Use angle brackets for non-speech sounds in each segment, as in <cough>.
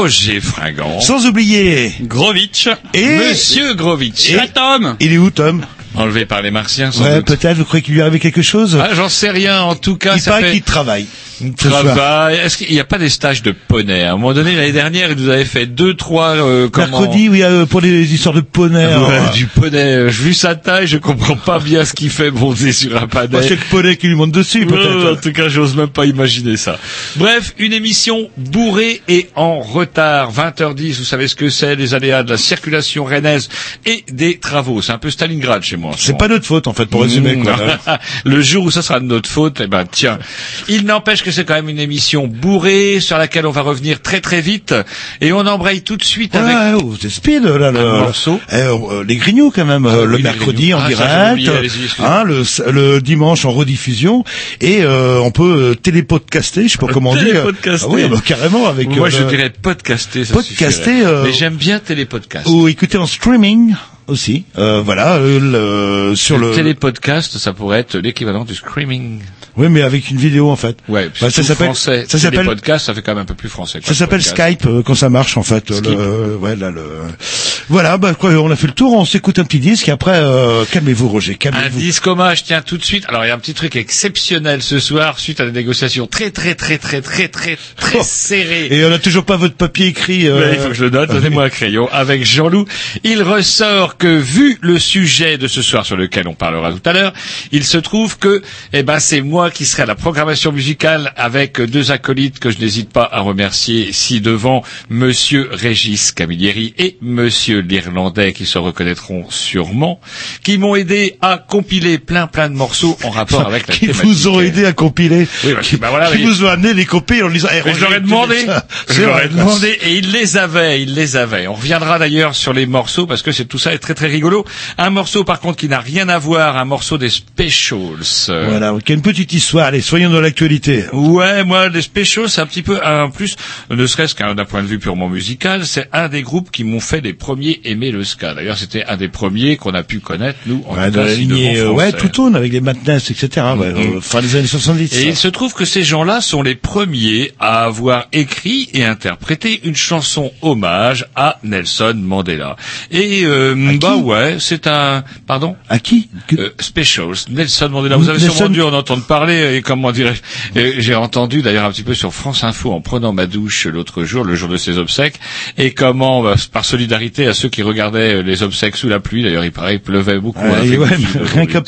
Roger Fringant. sans oublier Grovitch. Et- Monsieur Grovitch. Et- La Tom. il est où Tom Enlevé par les martiens, sans Ouais, doute. peut-être. Vous croyez qu'il lui est arrivé quelque chose Ah, j'en sais rien. En tout cas, Il ça paraît fait qu'il travaille. Travail. Est-ce qu'il n'y a pas des stages de poney? À un moment donné, l'année dernière, il nous avait fait deux, trois. Euh, comment- Mercredi, oui, euh, pour les histoires de poney. Ouais, alors, du poney. Je vu sa taille, je comprends pas bien ce qu'il fait monter sur un bah, panel. c'est le poney qui lui monte dessus, Ouais, en peut-être. tout cas, j'ose même pas imaginer ça. Bref, une émission bourrée et en retard. 20h10, vous savez ce que c'est, les aléas de la circulation rennaise et des travaux. C'est un peu Stalingrad chez moi. en ce C'est pas notre faute, en fait, pour résumer. Quoi. <laughs> le jour où ça sera de notre faute, eh ben tiens. Il n'empêche que c'est quand même une émission bourrée sur laquelle on va revenir très très vite et on embraye tout de suite avec Ouais, oh, c'est speed, là, le, morceau. Eh, euh, les grignoux, quand même, euh, Ah, le oui, mercredi en Ah, direct, oublié, hein, le, le dimanche en rediffusion, et euh, on peut euh, télépodcaster, je sais pas <laughs> comment dire. Ah oui, bah, carrément, avec... Moi, euh, je dirais podcaster. Ça Podcaster, euh, Mais j'aime bien télépodcast. Ou écouter en streaming aussi. Euh, voilà, euh, le, sur le... Télépodcast, ça pourrait être l'équivalent du screaming. Oui, mais avec une vidéo, en fait. Ouais, Bah, ça s'appelle- français. ça s'appelle- ça fait quand même un peu plus français. quoi, Ça s'appelle. Skype euh, quand ça marche en fait. Le, ouais, là, le... Voilà, bah quoi, on a fait le tour, on s'écoute un petit disque et après euh, calmez-vous Roger, Un calmez-vous. disque hommage, tiens, tout de suite. Alors, il y a un petit truc exceptionnel ce soir, suite à des négociations très, très, très, très, très, très, très Oh. serrées. Et on a toujours pas votre papier écrit. euh, Mais il faut que je le note, donnez-moi un crayon. Avec Jean-Loup, il ressort que, vu le sujet de ce soir sur lequel on parlera tout à l'heure, il se trouve que, eh ben, c'est moi qui serai à la programmation musicale avec deux acolytes que je n'hésite pas à remercier si devant Monsieur Régis Camilleri et Monsieur l'Irlandais qui se reconnaîtront sûrement, qui m'ont aidé à compiler plein plein de morceaux en rapport avec la <laughs> qui thématique. vous ont aidé à compiler, Oui, que, qui, bah voilà, qui mais- vous ont amené les copies en disant. Eh, Mais je leur ai demandé. Je leur ai demandé et ils les avaient, ils les avaient. On reviendra d'ailleurs sur les morceaux parce que c'est tout ça est très très rigolo. Un morceau par contre qui n'a rien à voir, un morceau des Specials. Euh, Voilà, qui a une petite histoire. Allez, soyons dans l'actualité. Ouais, moi les Specials c'est un petit peu en plus, ne serait-ce qu'un d'un point de vue purement musical, c'est un des groupes qui m'ont fait les premiers aimer le ska. D'ailleurs, c'était un des premiers qu'on a pu connaître nous en Ouais, dans la lignée, euh, ouais, tout tourne avec les Madness, etc. Ouais, Mhm. euh, fin des années 70. Et il ça. se trouve que ces gens-là sont les premiers à avoir écrit et interprété une chanson hommage à Nelson Mandela. Et euh, bah ouais, c'est un pardon? À qui? Euh, Specials, Nelson Mandela. Vous avez Nelson- sûrement dû en entendre parler et comment dirais-je J'ai entendu d'ailleurs un petit peu sur France Info en prenant ma douche l'autre jour, le jour de ses obsèques, et comment, bah, par solidarité à ceux qui regardaient euh, les obsèques sous la pluie. D'ailleurs, il paraît qu'il pleuvait beaucoup. Ah, hein, et ouais, de <laughs> rien qu'à.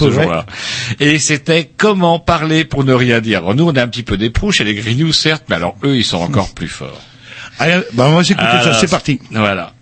Et c'était comment parler pour ne rien dire. Alors, nous, on est un petit peu des prouches et les grignoux, certes, mais alors eux, ils sont encore plus forts. Allez, bah, on va s'écouter Ah, ça. C'est parti. Voilà.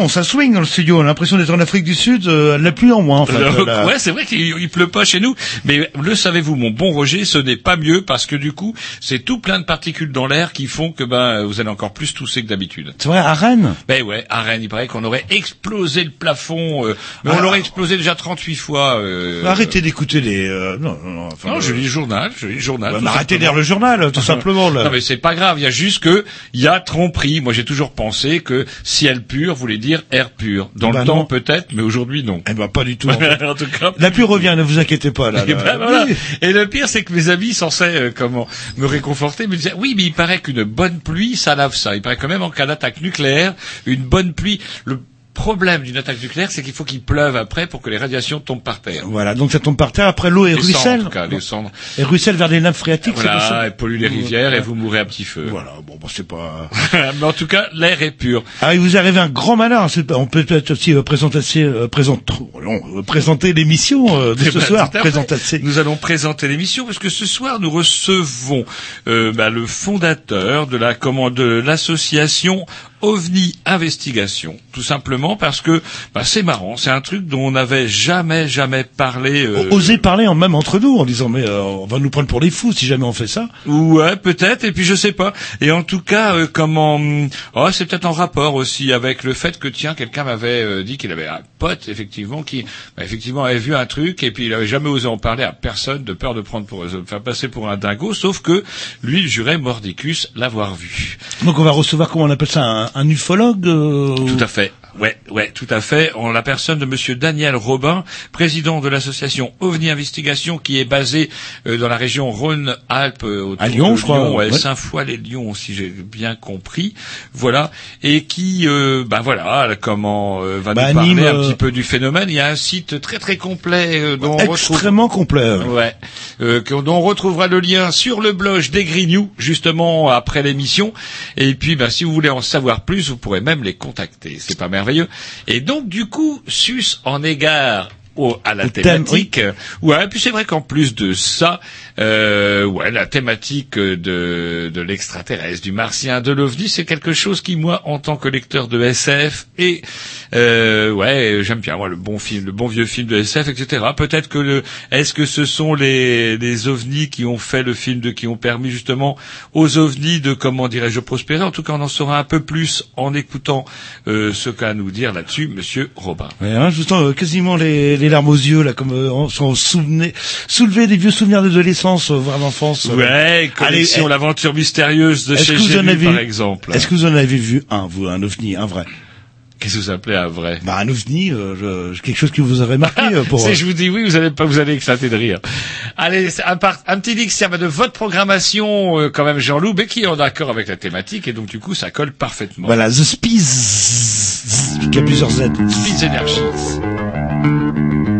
Non, oui, on ça swing dans le studio. On a l'impression d'être en Afrique du Sud. Euh, n'a plus en moins. En fait, <laughs> là. ouais, c'est vrai qu'il il pleut pas chez nous, mais le savez-vous, mon bon Roger, ce n'est pas mieux parce que du coup, c'est tout plein de particules dans l'air qui font que ben vous allez encore plus tousser que d'habitude. C'est vrai, à Rennes. Ben ouais, à Rennes, il paraît qu'on aurait explosé le plafond, euh, mais on Ah. l'aurait explosé déjà 38 fois. euh, Arrêtez d'écouter les. euh, non, non, non, enfin, Non, euh, je lis le journal, je lis le journal. mais arrêtez de lire le journal, tout <laughs> simplement. Là. Non mais c'est pas grave, il y a juste que il y a tromperie. Moi j'ai toujours pensé que ciel pur voulait dire air pur. Dans Bah le temps peut-être, mais aujourd'hui non. Eh ben pas du tout. en <laughs> tout cas. La pluie revient, ne vous inquiétez pas. Là, Et, là. Voilà. Et le pire, c'est que mes amis censés euh, comment me réconforter me disaient oui, mais il paraît qu'une bonne pluie, ça lave ça. Il paraît quand même en cas d'attaque nucléaire, une bonne pluie. Le problème d'une attaque nucléaire, c'est qu'il faut qu'il pleuve après pour que les radiations tombent par terre. Voilà, donc ça tombe par terre. Après l'eau et ruisselle. en tout cas, les cendres. Et ruisselle vers les nappes phréatiques. Voilà, et pollue les rivières et vous mourrez à petit feu. Voilà, bon, bon c'est pas. <laughs> mais en tout cas, l'air est pur. Ah, il vous arrive un grand c'est pas- On peut peut-être aussi euh, présenter, euh, non, euh, présenter l'émission de <laughs> Eh ce ben, soir. Présenter. Nous allons présenter l'émission parce que ce soir nous recevons bah, le fondateur de la de l'association OVNI Investigation, tout simplement parce que bah, c'est marrant, c'est un truc dont on n'avait jamais jamais parlé. euh, Oser parler en même entre nous en disant mais euh, on va nous prendre pour les fous si jamais on fait ça. Ouais, peut-être, et puis je sais pas. Et en tout cas, euh, comment hum, oh, c'est peut-être en rapport aussi avec le fait que tiens, quelqu'un m'avait euh, dit qu'il avait un pote effectivement qui bah, effectivement avait vu un truc et puis il avait jamais osé en parler à personne de peur de prendre pour de faire passer pour un dingo, sauf que lui il jurait mordicus l'avoir vu. Donc on va recevoir comment on appelle ça un, un ufologue. euh, Tout à fait. Ouais, ouais, tout à fait. En la personne de Monsieur Daniel Robin, président de l'association OVNI Investigation, qui est basée euh, dans la région Rhône-Alpes, euh, À Lyon, je crois, ouais, ouais. Saint-Foy-les-Lyons, si j'ai bien compris. Voilà, et qui, euh, ben voilà, comment euh, va Bah, nous parler anime, un euh, petit peu du phénomène. Il y a un site très très complet euh, dont on retrouve extrêmement complet. Ouais, dont on retrouvera le lien sur le blog des Grignoux, justement après l'émission. Et puis, ben, si vous voulez en savoir plus, vous pourrez même les contacter. C'est pas Et donc, du coup, sus en égard au, à la thème, thématique. euh, Ouais, puis c'est vrai qu'en plus de ça, euh, ouais, la thématique de, de l'extraterrestre, du martien, de l'ovni, c'est quelque chose qui, moi, en tant que lecteur de SF, et euh, ouais, j'aime bien moi le bon film, le bon vieux film de SF, etc. Peut-être que le, est-ce que ce sont les, les ovnis qui ont fait le film, de qui ont permis justement aux ovnis de comment dirais-je prospérer? En tout cas, on en saura un peu plus en écoutant euh, ce qu'a à nous dire là-dessus, Monsieur Robin. Ouais, hein, je sens euh, quasiment les, les larmes aux yeux là, comme euh, on souvenait, soulever des vieux souvenirs d'adolescence, euh, voire d'enfance. euh. Ouais, collection Allez, l'aventure mystérieuse de chez Gélu, par exemple. Est-ce que vous en avez vu un, vous, un ovni, un vrai? Qu'est-ce que vous appelez un vrai? Bah un ovni, euh, je- quelque chose qui vous aurait marqué euh, pour. <laughs> Si je vous dis oui, vous allez pas, vous allez éclater de rire. Allez, un, par- un petit dictionnaire de votre programmation, euh, quand même, Jean-Loup, mais qui est en accord avec la thématique, et donc du coup, ça colle parfaitement. Voilà, The Spies, qui a plusieurs Z. Speeds Energies. Thank you.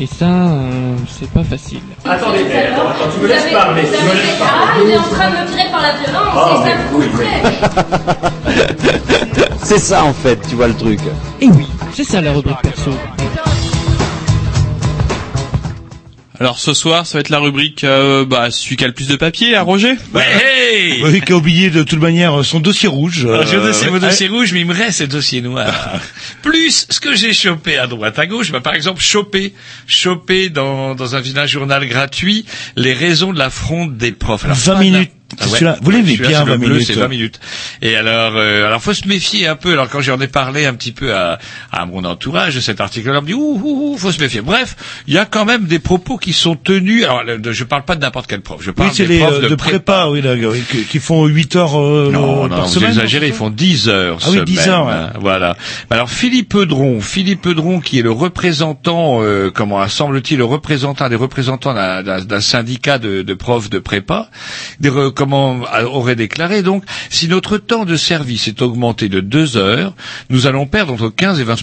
Et ça, euh, c'est pas facile. Attendez, attends, attends, tu me laisses parler, tu me laisses parler. Ah, il est en train de me tirer par la violence, Oh, et ça me oui. C'est ça en fait, tu vois le truc. Et oui, c'est ça la rubrique perso. Alors ce soir, ça va être la rubrique euh, bah, celui qui a le plus de papier à Roger. Ouais, hey Oui, qui a oublié de toute manière son dossier rouge. Alors, je Euh, mon dossier rouge, mais il me reste ces dossiers noirs. <laughs> Plus ce que j'ai chopé à droite à gauche, bah, par exemple chopé, chopé dans, dans un journal gratuit les raisons de la fronde des profs. Alors, 20 pas de la- minutes. Ah ouais. celui-là. Vous Celui-là, bien, c'est le 20 bleu, minutes. C'est 20 minutes. Et alors, euh, alors faut se méfier un peu. Alors quand j'en ai parlé un petit peu à, à mon entourage de cet article-là, on me dit ouh, ouh, ouh, faut se méfier. Bref, il y a quand même des propos qui sont tenus. Alors, je parle pas de n'importe quel prof. Je Oui, parle c'est des les profs euh, de, de prépa, oui, là, oui, qui, qui font 8 heures euh, non, non, par vous semaine. exagérez, ils font 10 heures Ah oui, semaine, 10 heures, ouais. hein, Voilà. Alors Philippe Eudron, Philippe Eudron qui est le représentant, euh, comment semble-t-il, le représentant des représentants d'un- syndicat de, de profs de prépa, des comment aurait déclaré donc si notre temps de service est augmenté de 2 heures, nous allons perdre entre 15 et 20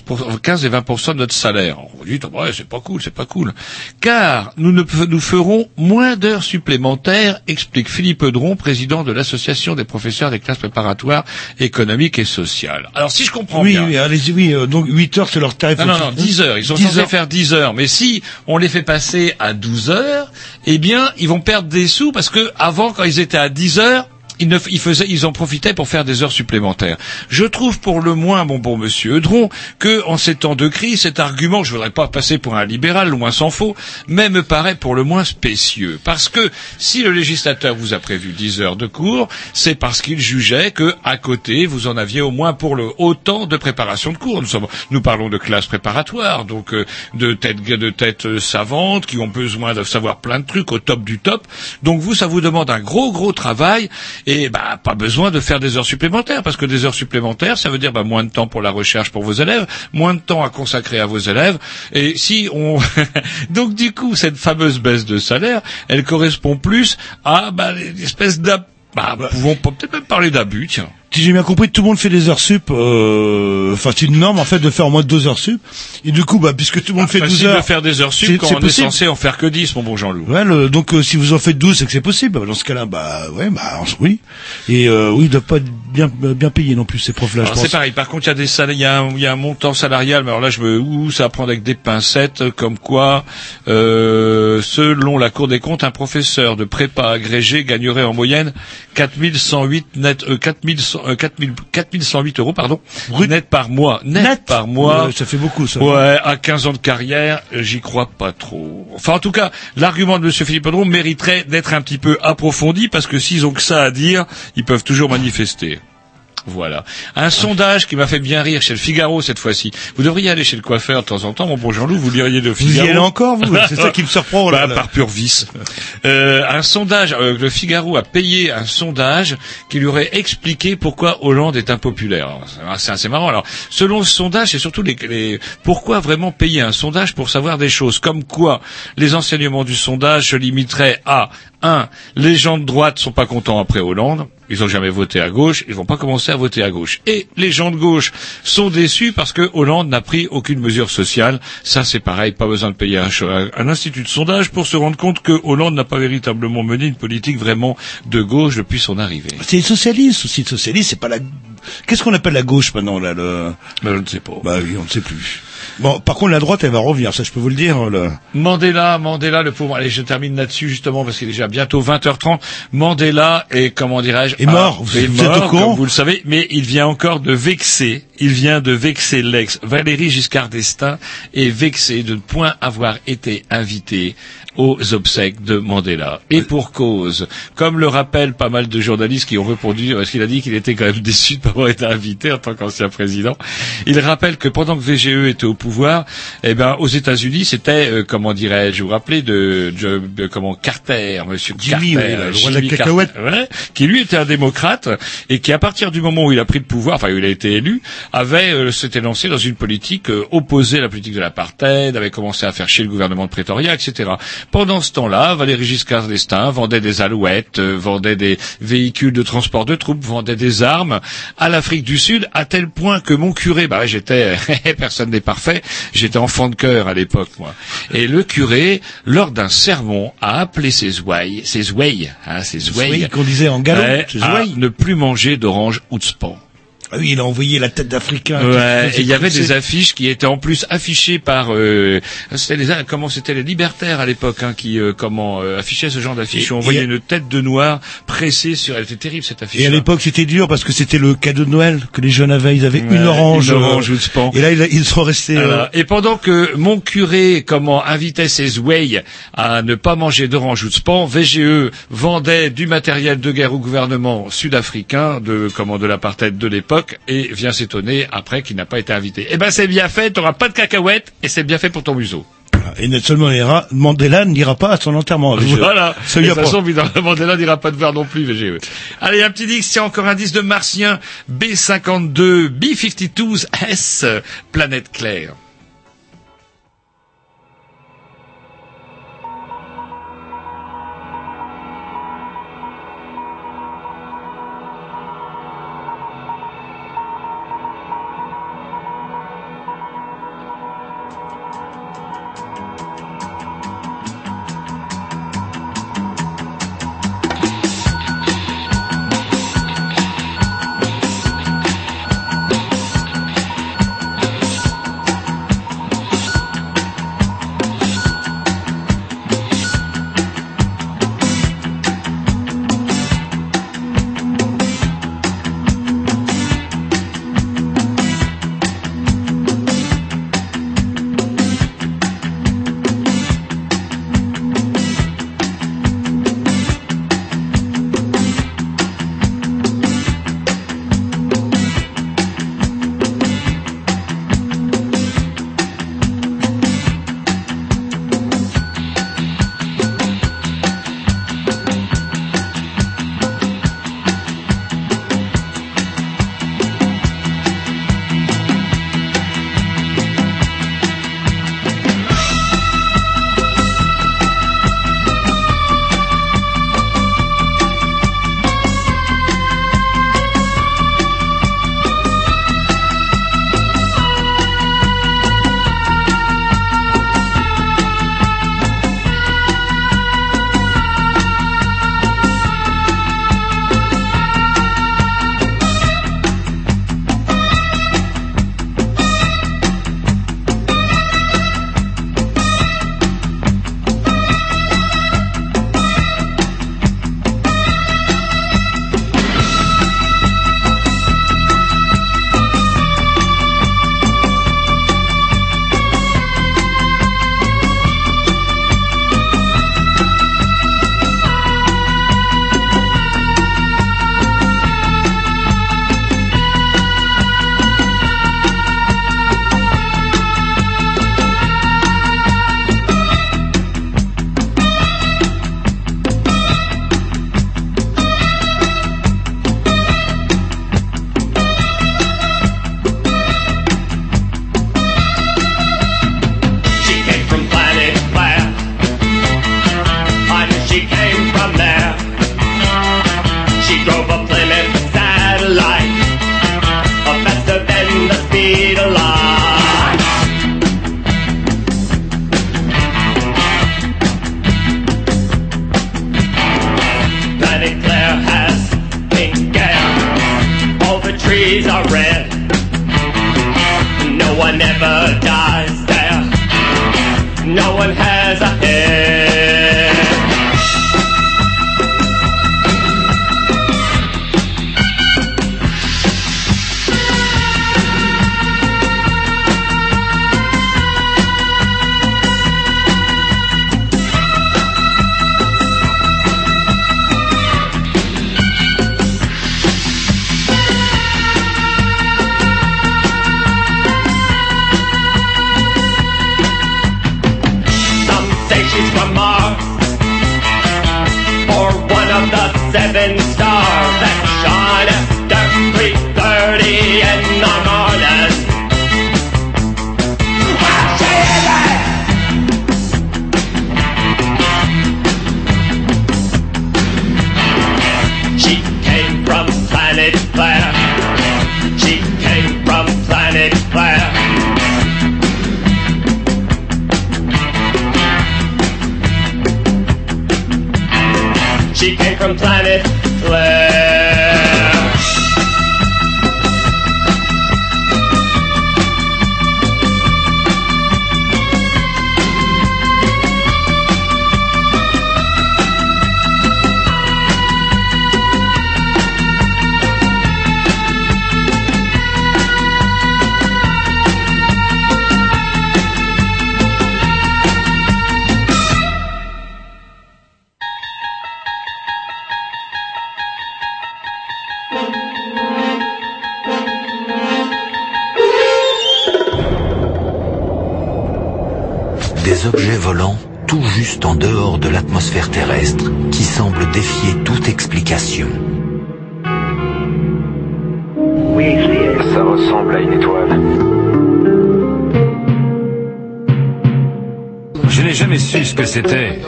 15 et 20 de notre salaire. On vous dit ouais, c'est pas cool, c'est pas cool. Car nous ne nous ferons moins d'heures supplémentaires, explique Philippe Eudron, président de l'association des professeurs des classes préparatoires économiques et sociales. Alors si je comprends Oui, bien. oui, allez-y, oui, euh, donc 8 heures, c'est leur tarif. Non, non, non, 10 heures. Ils sont 10 censés heures. faire 10 heures. Mais si on les fait passer à 12 heures, eh bien, ils vont perdre des sous parce que avant, quand ils étaient à 10 heures, ils, ne, ils, faisaient, ils en profitaient pour faire des heures supplémentaires. Je trouve pour le moins, mon bon monsieur Eudron, que en ces temps de crise, cet argument, je voudrais pas passer pour un libéral, loin s'en faut, mais me paraît pour le moins spécieux. Parce que si le législateur vous a prévu 10 heures de cours, c'est parce qu'il jugeait que à côté, vous en aviez au moins pour le autant de préparation de cours. Nous, sommes, nous parlons de classes préparatoires, donc euh, de têtes de têtes euh, savantes qui ont besoin de savoir plein de trucs au top du top. Donc vous, ça vous demande un gros gros travail et bah pas besoin de faire des heures supplémentaires parce que des heures supplémentaires, ça veut dire bah, moins de temps pour la recherche pour vos élèves, moins de temps à consacrer à vos élèves. Et si on <laughs> donc du coup cette fameuse baisse de salaire, elle correspond plus à bah, l'espèce d'ab bah, pouvons peut-être même parler d'abus, tiens. Si j'ai bien compris, tout le monde fait des heures sup. euh, Enfin, c'est une norme en fait de faire au moins deux heures sup. Et du coup, bah, puisque tout le monde fait Facile 12 heures, de faire des heures sup quand on est possible. censé en faire que 10, mon bon Jean-Loup. Ouais, le- donc euh, si vous en faites 12, c'est que c'est possible. Dans ce cas-là, bah ouais, bah oui. Et euh, oui, ils doivent pas bien bien payés non plus ces profs-là. je Alors c'est pareil. Par contre, il y a des salaires, il y a un, y a un montant salarial, mais alors là, je me, ouh, ça va prendre avec des pincettes, comme quoi, euh, selon la Cour des comptes, un professeur de prépa agrégé gagnerait en moyenne 4108 net, euh, 4100, euh, 4000 4108 euros, pardon, Brut. net par mois, net, Net par mois. Ouais, ça fait beaucoup ça. Ouais, à 15 ans de carrière, euh, j'y crois pas trop. Enfin, en tout cas, l'argument de Monsieur Philippe Audron mériterait d'être un petit peu approfondi parce que s'ils ont que ça à dire, ils peuvent toujours manifester. Voilà. Un sondage qui m'a fait bien rire chez le Figaro cette fois-ci. Vous devriez aller chez le coiffeur de temps en temps, mon bon Jean-Loup, vous liriez le Vous y Figaro. allez encore, vous? C'est ça qui me surprend. Bah, là, par pur vice. Euh, un sondage, euh, le Figaro a payé un sondage qui lui aurait expliqué pourquoi Hollande est impopulaire. Alors, C'est assez marrant. Alors, selon ce sondage, c'est surtout les, les- pourquoi vraiment payer un sondage pour savoir des choses? Comme quoi les enseignements du sondage se limiteraient à un, les gens de droite sont pas contents après Hollande. Ils ont jamais voté à gauche, ils vont pas commencer à voter à gauche. Et les gens de gauche sont déçus parce que Hollande n'a pris aucune mesure sociale. Ça, c'est pareil, pas besoin de payer un, un institut de sondage pour se rendre compte que Hollande n'a pas véritablement mené une politique vraiment de gauche depuis son arrivée. C'est les socialistes aussi. Les socialistes, c'est pas la. Qu'est-ce qu'on appelle la gauche maintenant là le... Mais je ne sais pas. Bah oui, on ne sait plus. Bon, par contre, la droite, elle va revenir. Ça, je peux vous le dire. Le... Mandela, Mandela, le pauvre. Allez, je termine là-dessus justement parce qu'il est déjà bientôt 20h30. Mandela est, comment dirais-je, Est mort. ah, Vous est êtes au mort, courant comme vous le savez, mais il vient encore de vexer. Il vient de vexer l'ex. Valérie Giscard d'Estaing est vexé de ne point avoir été invité aux obsèques de Mandela. Et pour cause, comme le rappellent pas mal de journalistes qui ont répondu, parce qu'il a dit qu'il était quand même déçu de pas avoir été invité en tant qu'ancien président, il rappelle que pendant que VGE était au pouvoir, eh ben, aux États-Unis, c'était, euh, comment dirais-je, vous vous rappelez de, de- de- comment, Carter, monsieur Jimmy, Carter, oui, le roi de la Jimmy cacahuète. Carter, ouais, qui lui était un démocrate et qui à partir du moment où il a pris le pouvoir, enfin où il a été élu, avait euh, s'était lancé dans une politique euh, opposée à la politique de l'apartheid, avait commencé à faire chier le gouvernement de Pretoria, etc. Pendant ce temps-là, Valéry Giscard d'Estaing vendait des alouettes, euh, vendait des véhicules de transport de troupes, vendait des armes à l'Afrique du Sud, à tel point que mon curé, bah ouais, j'étais, <laughs> personne n'est parfait, j'étais enfant de cœur à l'époque, moi. Et le curé, lors d'un sermon, a appelé ses ouailles, ses ouailles, hein, ses ouailles, qu'on disait en galop, à Zouaï. ne plus manger d'orange ou de span. Ah oui, il a envoyé la tête d'Africain. Ouais, et il y avait des affiches qui étaient en plus affichées par euh, c'était les comment c'était les libertaires à l'époque hein, qui euh, comment euh, affichaient ce genre d'affiches. On voyait et- une tête de noir pressée sur elle était terrible cette affiche. Et à l'époque, c'était dur parce que c'était le cadeau de Noël que les jeunes avaient. Ils avaient Ouais, une orange. une euh, orange ou de span. Et là, ils, sont restés. euh. Et pendant que mon curé, comment, invitait ses ouailles à ne pas manger d'orange ou de span, VGE vendait du matériel de guerre au gouvernement sud-africain de, comment, de l'apartheid de l'époque et vient s'étonner après qu'il n'a pas été invité. Eh ben, c'est bien fait, t'auras pas de cacahuètes et c'est bien fait pour ton museau. Et Nelson Mandela, Mandela n'ira pas à son enterrement. Voilà. Ça de toute façon, <laughs> Mandela n'ira pas de verre non plus, VGE. Allez, un petit disque, c'est encore un disque de Martien, B52, B52S, Planète Claire.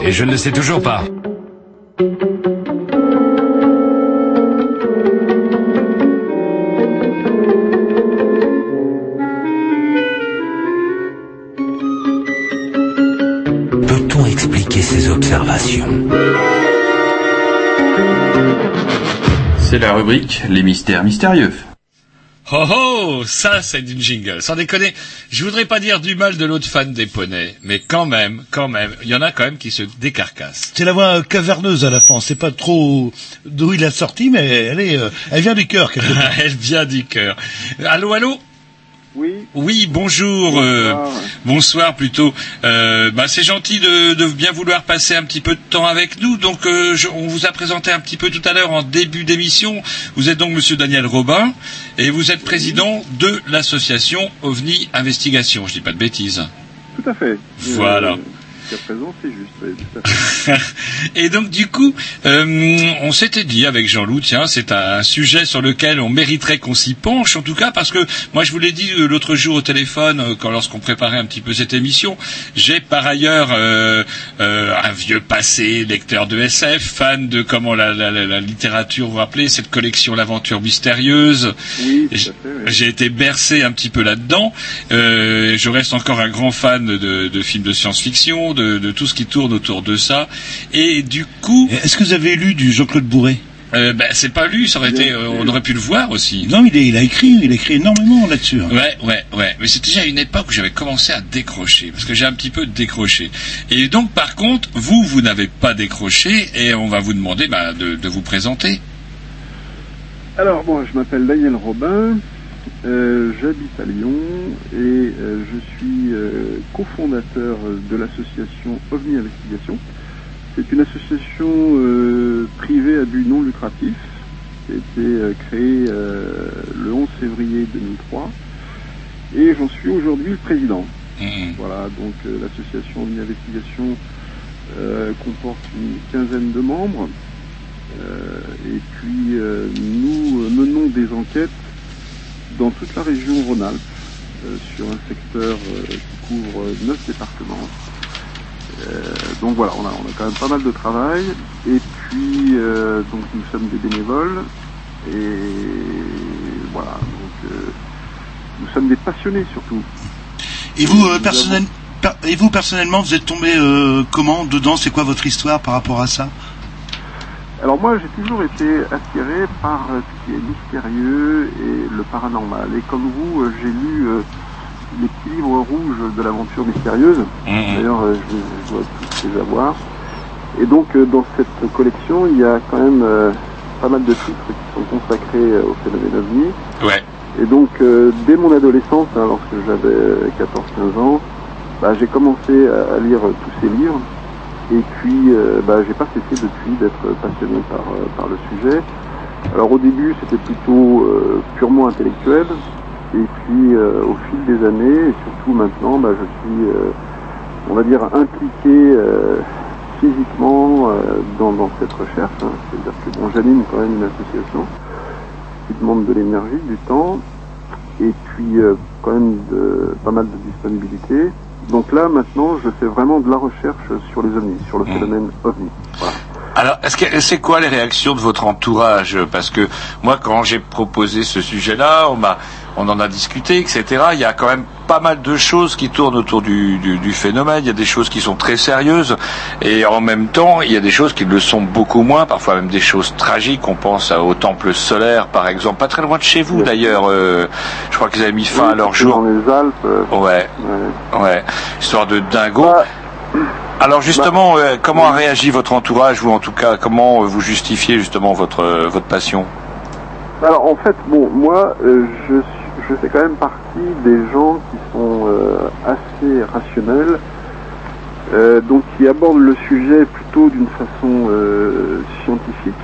Et je ne le sais toujours pas. Peut-on expliquer ces observations C'est la rubrique Les mystères mystérieux. Oh oh, ça c'est d'une jingle. Sans déconner, je voudrais pas dire du mal de l'autre fan des poneys, mais quand même, quand même, il y en a quand même qui se décarcassent. C'est la voix caverneuse à la fin. C'est pas trop d'où il a sorti, mais elle est, euh, elle vient du cœur quelque <laughs> part. Elle vient du cœur. Allô, allô? Oui. Oui, bonjour. euh, bonsoir plutôt. Euh, bah, c'est gentil de, de bien vouloir passer un petit peu de temps avec nous. Donc, euh, je- on vous a présenté un petit peu tout à l'heure en début d'émission. Vous êtes donc Monsieur Daniel Robin et vous êtes président de l'association OVNI Investigation. Je dis pas de bêtises. Tout à fait. Voilà. Jusqu'à présent, c'est juste. oui, tout à <laughs> fait. Et donc du coup, euh, on s'était dit avec Jean-Loup, tiens, c'est un sujet sur lequel on mériterait qu'on s'y penche, en tout cas parce que moi je vous l'ai dit euh, l'autre jour au téléphone, euh, quand lorsqu'on préparait un petit peu cette émission, j'ai par ailleurs euh, euh, un vieux passé, lecteur de SF, fan de comment la, la, la, la littérature vous rappelez cette collection l'aventure mystérieuse. Oui, J- J'ai été bercé un petit peu là-dedans. Je reste encore un grand fan de, de films de science-fiction, de, de tout ce qui tourne autour de ça. Et du coup, Est-ce que vous avez lu du Jean-Claude Bourré? euh, ben, c'est pas lu, ça aurait été, euh, on aurait pu le voir aussi. Non, il, est- il a écrit, il a écrit énormément là-dessus. hein. Ouais, ouais, ouais. Mais c'était déjà une époque où j'avais commencé à décrocher, parce que j'ai un petit peu décroché. Et donc, par contre, vous, vous n'avez pas décroché, et on va vous demander bah, de, de vous présenter. Alors, bon, je m'appelle Daniel Robin, euh, j'habite à Lyon et euh, je suis euh, cofondateur de l'association OVNI Investigation. C'est une association privée à but non lucratif qui a été créée le 11 février 2003 et j'en suis aujourd'hui le président. Voilà, donc l'association OVNI Investigation comporte une quinzaine de membres. Et puis nous menons des enquêtes dans toute la région Rhône-Alpes euh, sur un secteur euh, qui couvre euh, neuf départements. Donc voilà, on a, on a quand même pas mal de travail. Et puis donc nous sommes des bénévoles et voilà donc nous sommes des passionnés surtout. Et vous, Nous personnel, per- et vous personnellement, vous êtes tombé comment dedans? C'est quoi votre histoire par rapport à ça? Alors moi j'ai toujours été attiré par euh, ce qui est mystérieux et le paranormal. Et comme vous, euh, j'ai lu euh, les petits livres rouges de l'aventure mystérieuse. D'ailleurs, euh, je, je dois tous les avoir. Et donc dans cette collection, il y a quand même euh, pas mal de titres qui sont consacrés au phénomène ovni. Ouais. Et donc, euh, dès mon adolescence, hein, lorsque j'avais euh, 14-15 ans, bah, j'ai commencé à, lire tous ces livres. Et puis, euh, bah, j'ai pas cessé depuis d'être passionné par, euh, par le sujet. Alors au début, c'était plutôt euh, purement intellectuel. Et puis, au fil des années, et surtout maintenant, bah, je suis, on va dire, impliqué physiquement dans, dans cette recherche. hein. C'est-à-dire que bon, j'anime quand même une association qui demande de l'énergie, du temps, et puis quand même de, pas mal de disponibilité. Donc là, maintenant, je fais vraiment de la recherche sur les ovnis, sur le phénomène ovni. Voilà. Alors, est-ce que c'est quoi les réactions de votre entourage? Parce que moi, quand j'ai proposé ce sujet-là, on m'a, on en a discuté, etc. Il y a quand même pas mal de choses qui tournent autour du, du, du phénomène. Il y a des choses qui sont très sérieuses, et en même temps, il y a des choses qui le sont beaucoup moins. Parfois même des choses tragiques. On pense au temple solaire, par exemple, pas très loin de chez vous d'ailleurs. euh, je crois qu'ils avaient mis fin à leur jour. Dans les Alpes. euh, Ouais. Ouais. Histoire de dingo. Bah, Alors justement, euh, comment a réagi votre entourage, ou en tout cas, comment vous justifiez justement votre votre passion? Alors en fait, bon, moi, euh, je, suis- je fais quand même partie des gens qui sont euh, assez rationnels, euh, donc qui abordent le sujet plutôt d'une façon euh, scientifique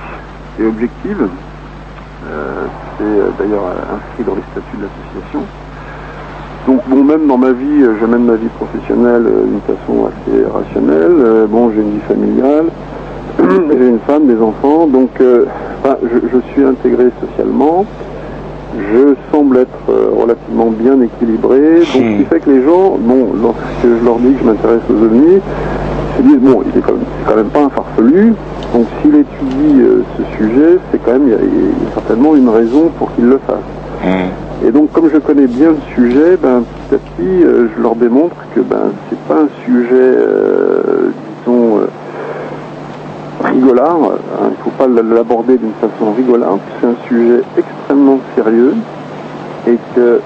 et objective. C'est d'ailleurs inscrit dans les statuts de l'association. Donc bon, même dans ma vie, je mène ma vie professionnelle d'une façon assez rationnelle. Bon, j'ai une vie familiale, <clears throat> j'ai une femme, des enfants, donc je suis intégré socialement. Je semble être euh, relativement bien équilibré, donc ce qui fait que les gens, bon, lorsque je leur dis que je m'intéresse aux ovnis, ils se disent bon, il est quand même, c'est quand même pas un farfelu, donc s'il étudie euh, ce sujet, c'est quand même, il y, a, il y a certainement une raison pour qu'il le fasse. Et donc, comme je connais bien le sujet, ben, petit à petit, euh, je leur démontre que ben, c'est pas un sujet, euh, disons, rigolard. hein, il faut pas l'aborder d'une façon rigolard. C'est un sujet extrêmement sérieux et que euh,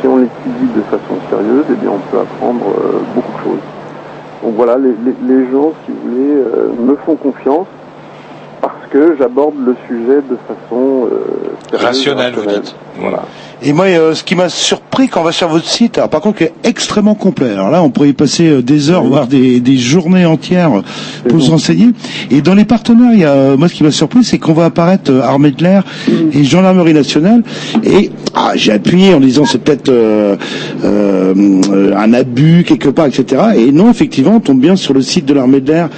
si on l'étudie de façon sérieuse, eh bien, on peut apprendre euh, beaucoup de choses. Donc voilà, les, les- les gens, si vous voulez, euh, me font confiance parce que j'aborde le sujet de façon euh, Rationnelle, vous dites. Voilà. Et moi, euh, ce qui m'a surpris quand on va sur votre site, alors par contre, qui est extrêmement complet. Alors là, on pourrait y passer euh, des heures, voire des, des journées entières pour se renseigner. Et dans les partenaires, il y a, moi, ce qui m'a surpris, c'est qu'on va apparaître euh, Armée de l'air et Gendarmerie nationale. Et ah, j'ai appuyé en disant c'est peut-être euh, euh, un abus quelque part, etc. Et non, effectivement, on tombe bien sur le site de l'Armée de l'air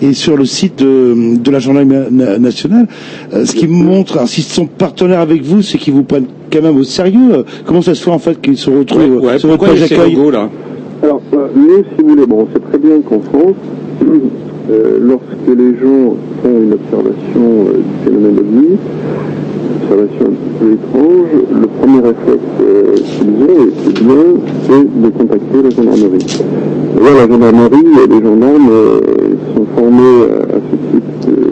et sur le site de, de la Gendarmerie nationale. Euh, ce qui montre, alors, s'ils sont partenaires avec vous, c'est qu'ils vous prennent quand même au sérieux. Euh, Comment ça se fait en fait qu'ils se retrouvent Ouais, sur votre page a ces d'accueil logos, là Alors, euh, nous, si vous voulez, bon, on sait très bien qu'en France, <clears throat> euh, lorsque les gens font une observation euh, du phénomène ovni, une observation un petit peu étrange, le premier réflexe euh, qu'ils ont, et c'est bien, c'est de contacter la gendarmerie. Là, la gendarmerie, euh, les gendarmes euh, sont formés à, à ce type de-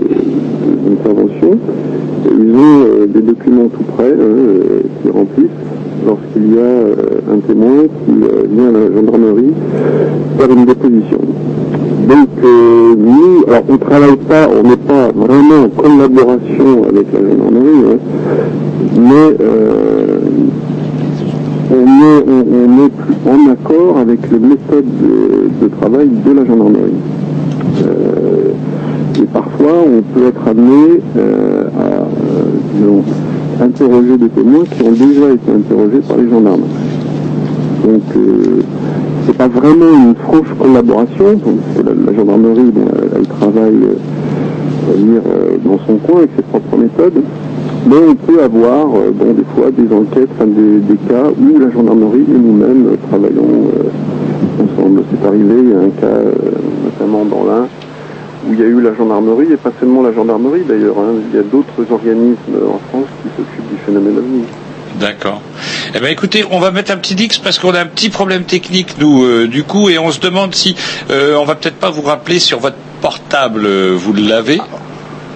d'intervention. Et Ils ont euh, des documents tout prêts hein, euh, qui remplissent lorsqu'il y a euh, un témoin qui vient à la gendarmerie faire une déposition. Donc nous, alors on travaille pas, on n'est pas vraiment en collaboration avec la gendarmerie, hein, mais on est, plus en accord avec les méthodes de, travail de la gendarmerie. Parfois, on peut être amené euh, à euh, interroger des témoins qui ont déjà été interrogés par les gendarmes. Donc, euh, c'est pas vraiment une franche collaboration. Donc, la, gendarmerie, elle, travaille, dans son coin avec ses propres méthodes. Mais on peut avoir, bon, des fois, des enquêtes, des, des cas où la gendarmerie et nous-mêmes travaillons ensemble. C'est arrivé, il y a un cas, notamment dans l'Ain, où il y a eu la gendarmerie, et pas seulement la gendarmerie d'ailleurs, hein. il y a d'autres organismes en France qui s'occupent du phénomène ovni. D'accord. Eh ben écoutez, on va mettre un petit dix parce qu'on a un petit problème technique nous euh, du coup et on se demande si euh, on va peut-être pas vous rappeler sur votre portable, euh, vous l'avez?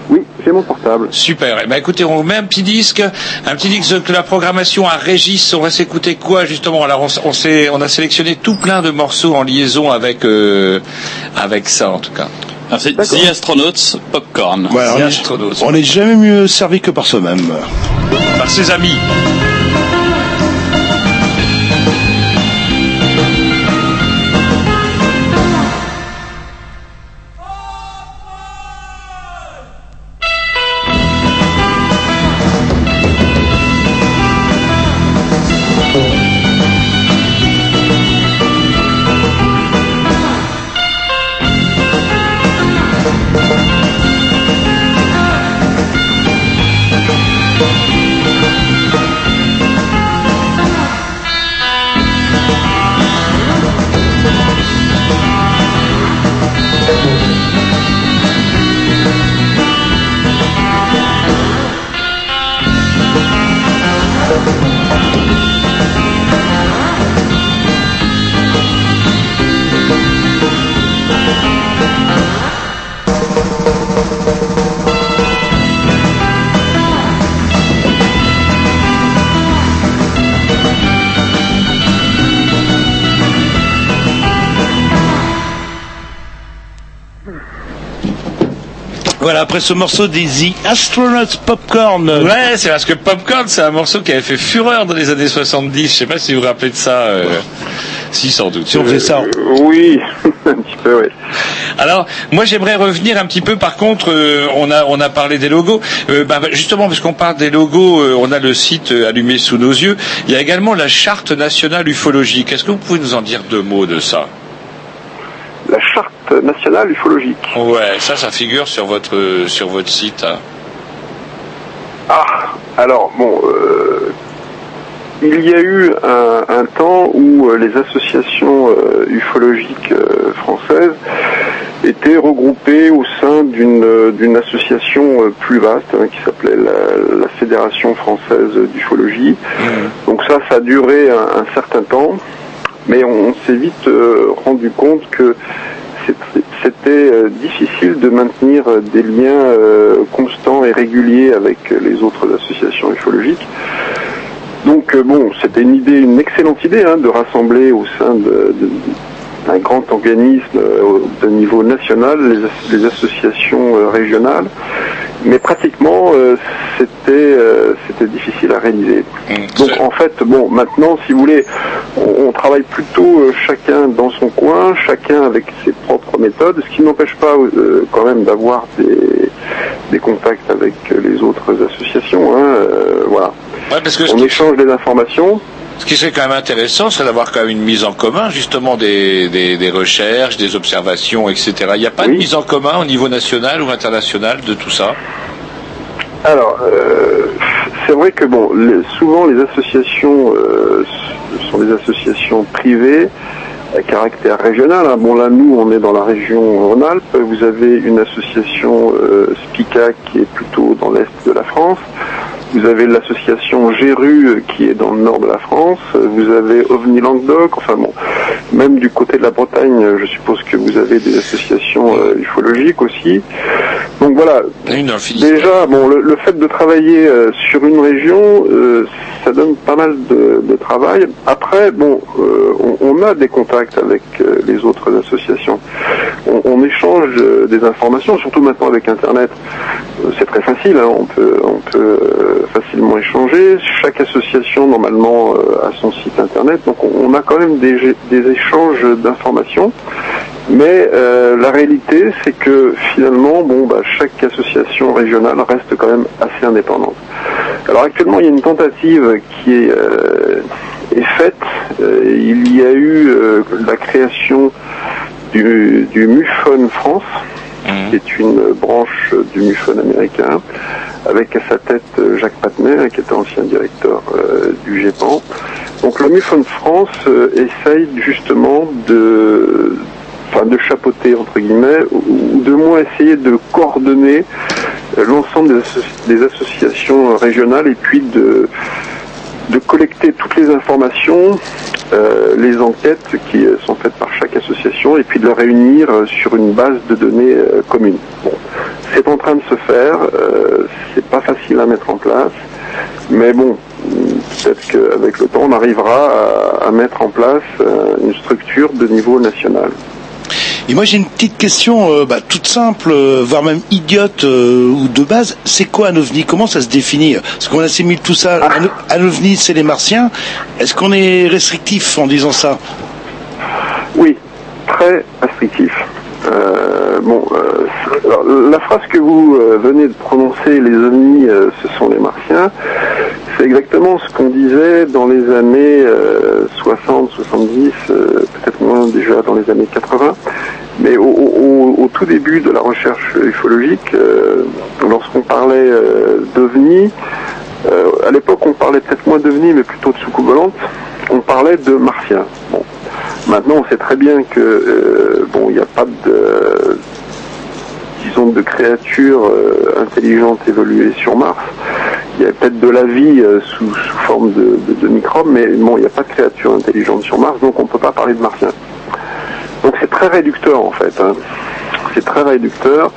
Oui, j'ai mon portable. Super. Eh ben écoutez, on met un petit disque, un petit disque que la programmation à Régis. On va s'écouter quoi justement? Alors on, on on a sélectionné tout plein de morceaux en liaison avec euh, avec ça en tout cas. Alors, c'est The Astronauts Popcorn. Voilà, The on n'est jamais mieux servi que par soi-même. Par ses amis. Voilà, après ce morceau des The Astronauts Popcorn. Ouais, c'est parce que Popcorn, c'est un morceau qui avait fait fureur dans les années 70. Je sais pas si vous vous rappelez de ça. euh. Si, sans doute. Si on faisait ça. Oui, <laughs> un petit peu, oui. Alors, moi, j'aimerais revenir un petit peu. Par contre, euh, on a on a parlé des logos. Euh, bah, justement, parce qu'on parle des logos, euh, on a le site euh, allumé sous nos yeux. Il y a également la charte nationale ufologique. Est-ce que vous pouvez nous en dire deux mots de ça? La charte nationale ufologique. Ouais, ça, ça figure sur votre sur votre site. hein. Ah, alors bon, euh, il y a eu un, un temps où euh, les associations euh, ufologiques euh, françaises étaient regroupées au sein d'une euh, d'une association euh, plus vaste hein, qui s'appelait la, la Fédération française d'ufologie. Donc ça, ça a duré un, un certain temps, mais on, s'est vite euh, rendu compte que c'était euh, difficile de maintenir euh, des liens constants et réguliers avec les autres associations ufologiques. Donc bon, c'était une idée, une excellente idée hein, de rassembler au sein de- d'un grand organisme euh, au- de niveau national les, as- les associations euh, régionales, mais pratiquement euh, c'était c'était difficile à réaliser. Donc en fait, bon, maintenant, si vous voulez, on, on travaille plutôt chacun dans son coin, chacun avec ses propres méthodes, ce qui n'empêche pas quand même d'avoir des, des contacts avec les autres associations. hein, voilà. Ouais, parce que ce on échange des informations. Ce qui serait quand même intéressant, c'est d'avoir quand même une mise en commun, justement, des, des, des recherches, des observations, etc. Il n'y a pas de mise en commun au niveau national ou international de tout ça? Alors, euh, c'est vrai que bon, les- souvent les associations euh, sont des associations privées à caractère régional. hein. Bon, là, nous, on est dans la région Rhône-Alpes. Vous avez une association euh, SPICA qui est plutôt dans l'est de la France. Vous avez l'association GERU euh, qui est dans le nord de la France. Vous avez OVNI Languedoc. Enfin bon, même du côté de la Bretagne, je suppose que vous avez des associations euh, ufologiques aussi. Donc voilà. Déjà, bon, le, le fait de travailler euh, sur une région, euh, ça donne pas mal de, de travail. Après, bon, euh, on, on a des contacts avec euh, les autres associations. On, échange euh, des informations, surtout maintenant avec Internet. Euh, c'est très facile, hein, on peut, facilement échanger. Chaque association, normalement, a son site Internet. Donc, on, a quand même des, échanges d'informations. Mais la réalité, c'est que finalement, bon, bah, chaque association régionale reste quand même assez indépendante. Alors actuellement, il y a une tentative qui est, est faite. Euh, il y a eu euh, la création du, du MUFON France, qui est une branche du MUFON américain, avec à sa tête euh, Jacques Patner, qui était ancien directeur euh, du GEPAN. Donc le MUFON France euh, essaye justement de, enfin, de chapeauter entre guillemets, ou, ou de moins essayer de coordonner euh, l'ensemble des, asso- des associations régionales et puis de, de collecter toutes les informations, euh, les enquêtes qui euh, sont faites par chaque association et puis de les réunir euh, sur une base de données euh, commune. Bon, c'est en train de se faire, euh, c'est pas facile à mettre en place, mais bon, peut-être qu'avec le temps on arrivera à, mettre en place une structure de niveau national. Et moi j'ai une petite question euh, bah, toute simple, euh, voire même idiote euh, ou de base. C'est quoi un ovni Comment ça se définit? Parce qu'on assimile tout ça. Un, o- un ovni, c'est les martiens. Est-ce qu'on est restrictif en disant ça? Oui, très restrictif. Euh, bon, euh, la phrase que vous euh, venez de prononcer, les ovnis, ce sont les martiens, c'est exactement ce qu'on disait dans les années euh, 60, 70, euh, peut-être moins déjà dans les années 80. Mais au, tout début de la recherche ufologique, lorsqu'on parlait d'ovnis, à l'époque on parlait peut-être moins d'ovnis, mais plutôt de soucoupes volantes, on parlait de martiens. Maintenant, on sait très bien que euh, bon, il n'y a pas de disons de créatures euh, intelligentes évoluées sur Mars. Il y a peut-être de la vie euh, sous, sous forme de, microbes, mais bon, il n'y a pas de créatures intelligentes sur Mars, donc on ne peut pas parler de martiens. Donc c'est très réducteur en fait. hein. C'est très réducteur.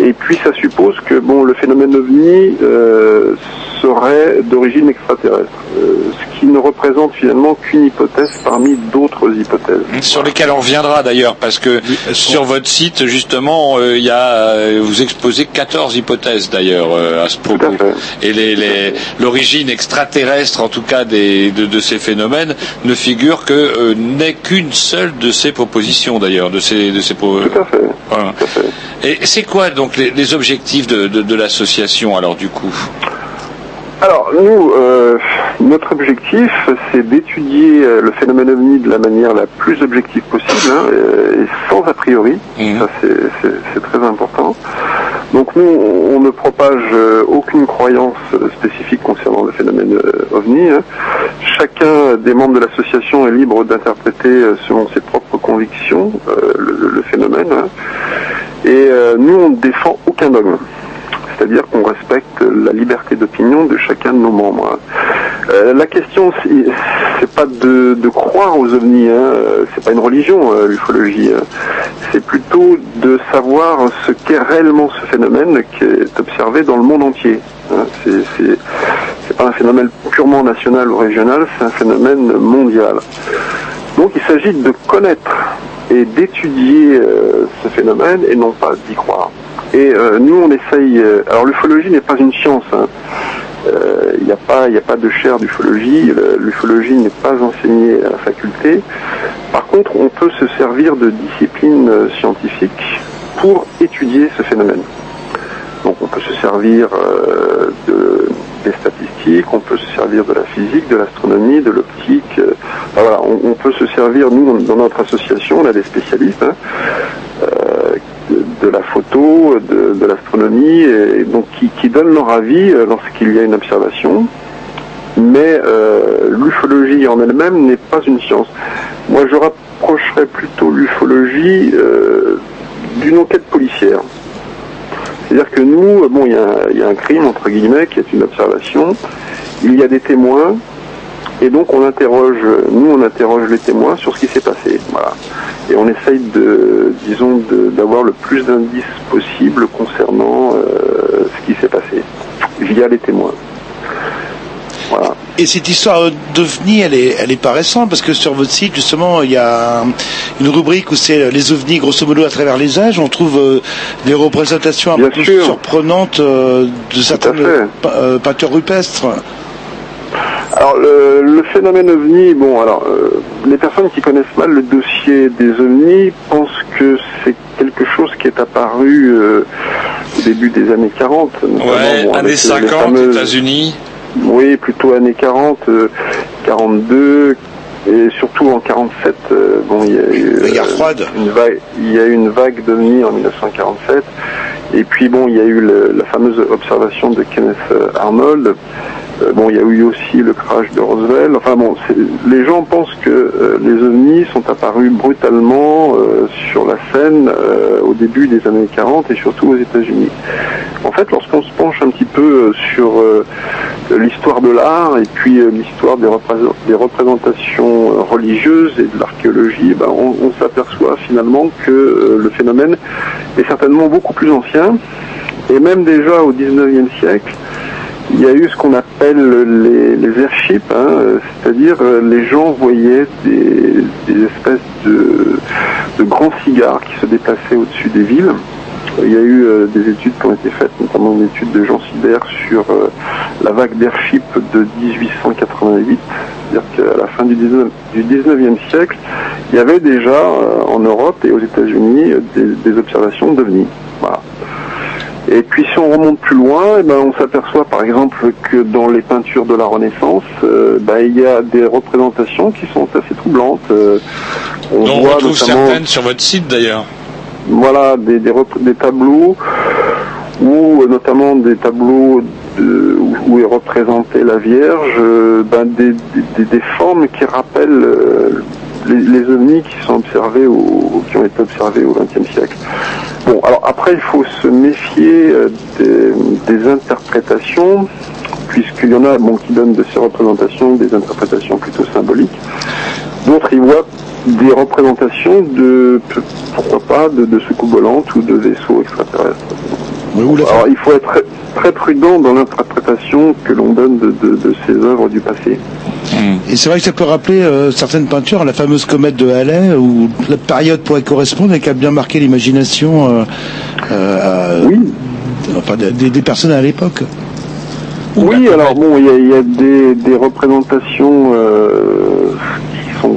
Et puis ça suppose que bon, le phénomène ovni euh, serait d'origine extraterrestre, euh, ce qui ne représente finalement qu'une hypothèse parmi d'autres hypothèses. Sur lesquels on reviendra d'ailleurs, parce que sur votre site, justement, euh, il y a, euh, vous exposez 14 hypothèses d'ailleurs euh, à ce propos. Et les- les- l'origine extraterrestre, en tout cas des, de, de ces phénomènes, ne figure que euh, n'est qu'une seule de ces propositions d'ailleurs, de ces, de ces pro- Voilà. Et c'est quoi donc les, les objectifs de, de, de l'association alors du coup? Alors nous, euh, notre objectif, c'est d'étudier euh, le phénomène ovni de la manière la plus objective possible hein, euh, et sans a priori. Ça c'est- c'est c'est très important. Donc nous, on, ne propage euh, aucune croyance euh, spécifique concernant le phénomène euh, ovni. hein. Chacun des membres de l'association est libre d'interpréter selon ses propres convictions le, phénomène. hein. Et nous, on ne défend aucun dogme. C'est-à-dire qu'on respecte la liberté d'opinion de chacun de nos membres. Euh, la question, c'est pas de, croire aux ovnis, hein. c'est pas une religion, euh, l'ufologie. hein. C'est plutôt de savoir ce qu'est réellement ce phénomène qui est observé dans le monde entier. hein. C'est pas un phénomène purement national ou régional, c'est un phénomène mondial. Donc il s'agit de connaître et d'étudier euh, ce phénomène et non pas d'y croire. Et euh, nous on essaye. euh, alors l'ufologie n'est pas une science. hein. Euh, Il n'y a pas, il n'y a pas de chaire d'ufologie. L'ufologie n'est pas enseignée à la faculté. Par contre, on peut se servir de disciplines euh, scientifiques pour étudier ce phénomène. Donc on peut se servir euh, de, des statistiques, on peut se servir de la physique, de l'astronomie, de l'optique. euh, voilà, on, peut se servir, nous, dans notre association, on a des spécialistes, hein, euh, de, la photo, de, l'astronomie, et donc qui, donnent leur avis euh, lorsqu'il y a une observation. Mais euh, l'ufologie en elle-même n'est pas une science. Moi, je rapprocherais plutôt l'ufologie euh, d'une enquête policière. C'est-à-dire que nous, bon, il y, il y a un crime, entre guillemets, qui est une observation. Il y a des témoins. Et donc, on interroge, nous, on interroge les témoins sur ce qui s'est passé. Voilà. Et on essaye de, disons, d'avoir le plus d'indices possible concernant euh, ce qui s'est passé via les témoins. Voilà. Et cette histoire d'OVNI, elle est, elle est pas récente parce que sur votre site, justement, il y a une rubrique où c'est les OVNI, grosso modo, à travers les âges. On trouve euh, des représentations un peu surprenantes euh, de certaines pe- peintures rupestres. Alors le, le phénomène ovni, bon alors euh, les personnes qui connaissent mal le dossier des ovnis pensent que c'est quelque chose qui est apparu euh, au début des années 40. notamment, Ouais, bon, années avec, euh, les 50, fameuses- États-Unis. Oui, plutôt années 40, euh, 42 et surtout en 47. euh, bon, il y a eu euh, une vague, il y a eu une vague d'ovnis en 1947. Et puis bon, il y a eu le- la fameuse observation de Kenneth euh, Arnold. Euh, bon, il y a eu aussi le crash de Roswell. Enfin bon, les gens pensent que euh, les ovnis sont apparus brutalement euh, sur la scène euh, au début des années 40 et surtout aux États-Unis. En fait, lorsqu'on se penche un petit peu sur l'histoire de l'art et puis l'histoire des, représent- des représentations religieuses et de l'archéologie, ben, on, on s'aperçoit finalement que le phénomène est certainement beaucoup plus ancien. Et même déjà au 19e siècle, il y a eu ce qu'on appelle les, airships, hein, euh, c'est-à-dire euh, les gens voyaient des, espèces de, grands cigares qui se déplaçaient au-dessus des villes. Il y a eu euh, des études qui ont été faites, notamment une étude de Jean Sibert sur la vague d'airships de 1888. C'est-à-dire qu'à la fin du 19, du 19e siècle, il y avait déjà en Europe et aux États-Unis des, observations d'ovnis. Voilà. Et puis si on remonte plus loin, eh ben, on s'aperçoit par exemple que dans les peintures de la Renaissance, euh, ben, il y a des représentations qui sont assez troublantes. Euh, on dont on voit retrouve notamment certaines sur votre site d'ailleurs. voilà des, des, rep- des tableaux ou euh, notamment des tableaux de- où, est représentée la Vierge, ben, des, formes qui rappellent les, les ovnis qui sont observés au, qui ont été observés au XXe siècle. Bon, alors après il faut se méfier euh, des, interprétations puisqu'il y en a bon, qui donnent de ces représentations des interprétations plutôt symboliques. D'autres y voient des représentations de, pourquoi pas, de, de volantes ou de vaisseaux extraterrestres. Alors il faut être, très prudent dans l'interprétation que l'on donne de, de, de ces œuvres du passé. Et c'est vrai que ça peut rappeler euh, certaines peintures, la fameuse comète de Halley, où la période pourrait correspondre et qui a bien marqué l'imagination euh, euh, enfin, des, des personnes à l'époque. Oui, alors bon, il y a, il y a des, des représentations euh, qui sont.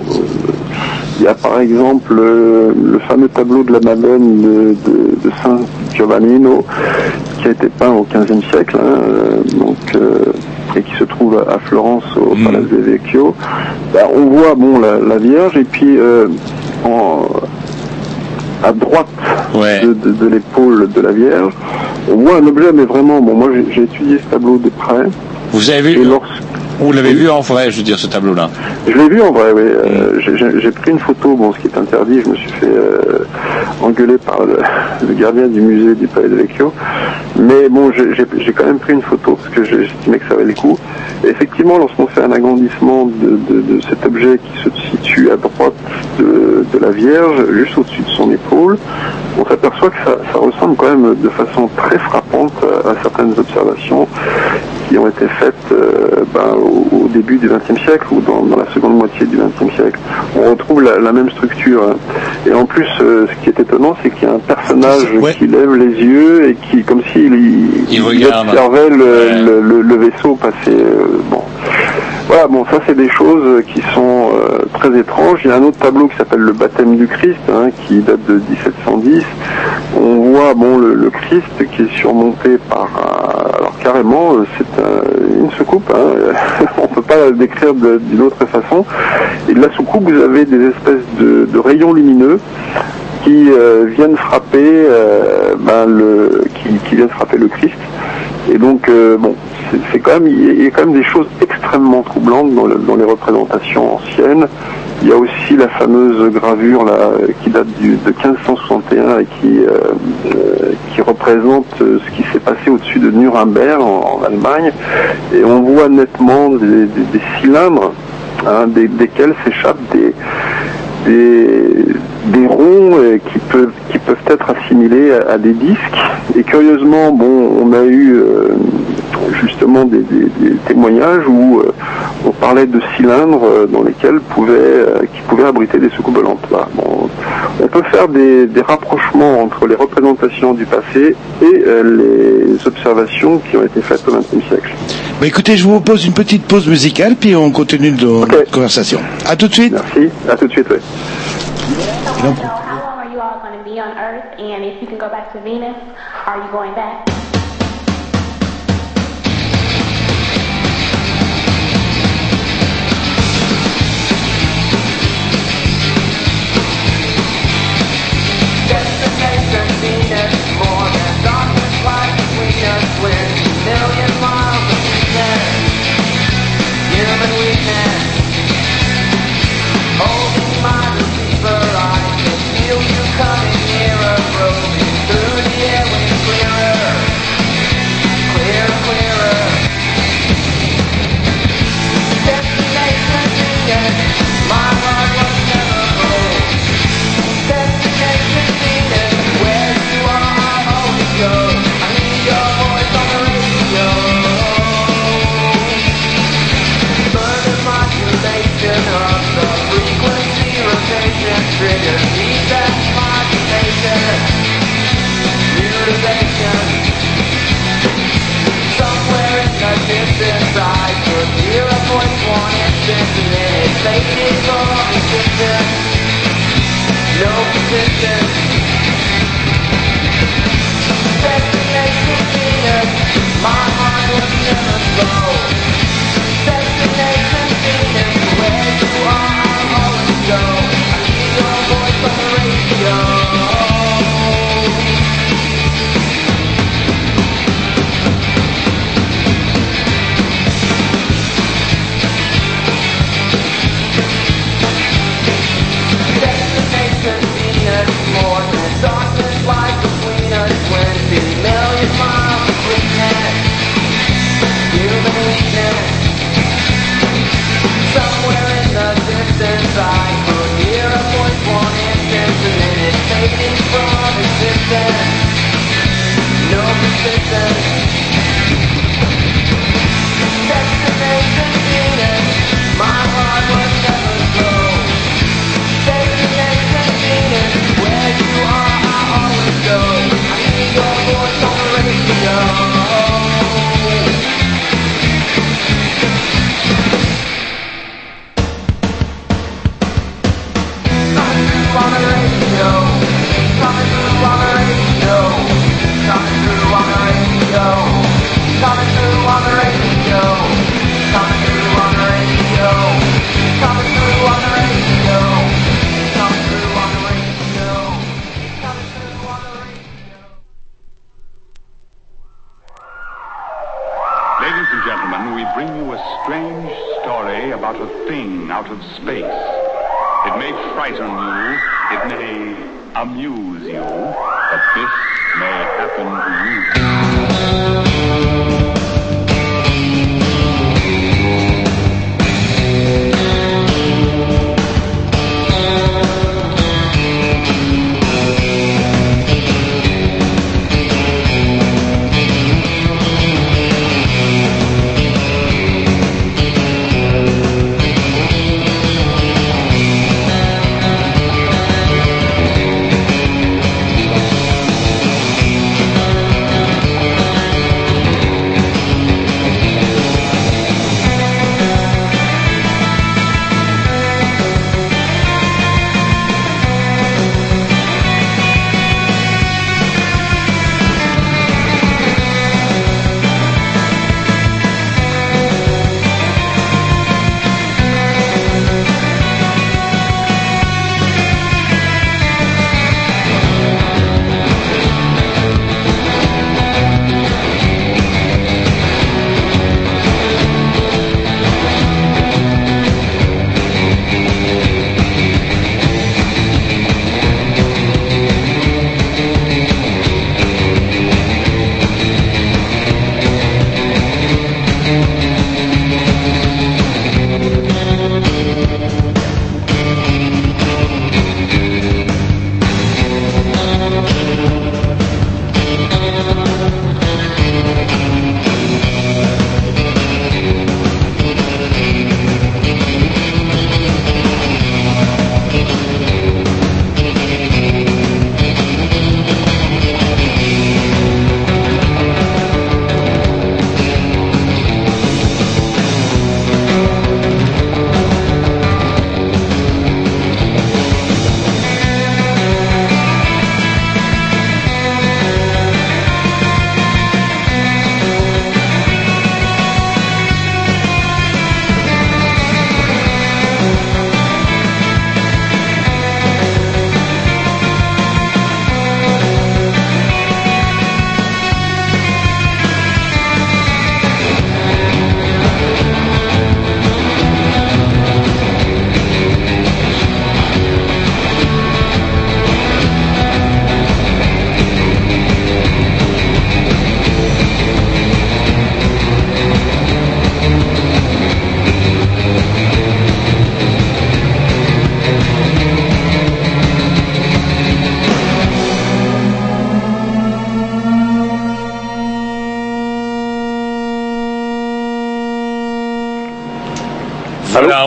Il y a par exemple euh, le fameux tableau de la Madone de, de, de Saint Giovannino qui a été peint au XVe siècle, hein, euh, donc euh, et qui se trouve à, Florence au Palazzo Vecchio. Ben, on voit bon la, la Vierge et puis euh, en, à droite de, de- de l'épaule de la Vierge, on voit un objet, mais vraiment, bon, moi j'ai- j'ai étudié ce tableau de près. Vous avez vu Et lorsque- Vous l'avez vu en vrai, je veux dire, ce tableau-là. Je l'ai vu en vrai, oui. Euh, j'ai- j'ai pris une photo, bon, ce qui est interdit, je me suis fait euh, engueuler par le, <laughs> le gardien du musée du Palais de Vecchio. Mais bon, j'ai quand même pris une photo parce que j'estimais que ça valait le coup. Et effectivement, lorsqu'on fait un agrandissement de, de- de cet objet qui se situe à droite de, de la Vierge, juste au-dessus de son épaule, on s'aperçoit que ça, ça ressemble quand même de façon très frappante à, à certaines observations qui ont été faites euh, ben, au, au début du XXe siècle ou dans, dans la seconde moitié du XXe siècle. On retrouve la, la même structure. hein. Et en plus, euh, ce qui est étonnant, c'est qu'il y a un personnage qui lève les yeux et qui, comme s'il il, observait le, le- le- le vaisseau passer. euh, bon. Voilà, bon, ça c'est des choses qui sont euh, très étranges. Il y a un autre tableau qui s'appelle le baptême du Christ, hein, qui date de 1710. On voit le, Christ qui est surmonté par, un- alors carrément, euh, c'est un- une soucoupe. Hein, <laughs> on peut pas la décrire d'une autre façon. Et de la soucoupe, vous avez des espèces de rayons lumineux qui euh, viennent frapper euh, ben, le qui, viennent frapper le Christ. Et donc euh, bon c'est- quand même il y a quand même des choses extrêmement troublantes dans, le- dans les représentations anciennes. Il y a aussi la fameuse gravure qui date de 1561 et qui représente ce qui s'est passé au-dessus de Nuremberg en, Allemagne. Et on voit nettement des, cylindres hein, des- desquels s'échappent des des, des ronds euh, qui peuvent qui peuvent être assimilés à, des disques. Et curieusement bon on a eu euh, justement des, des- des témoignages où euh, on parlait de cylindres euh, dans lesquels pouvaient euh, qui pouvaient abriter des soucoupes volantes Voilà. Bon, on peut faire des, des rapprochements entre les représentations du passé et euh, les observations qui ont été faites au XXe siècle Bah, écoutez, je vous propose une petite pause musicale, puis on continue dans notre conversation. À tout de suite. Merci. À tout de suite. oui. How long are you all going to be on Earth? And if you can go back to Venus, are you going back? Oh.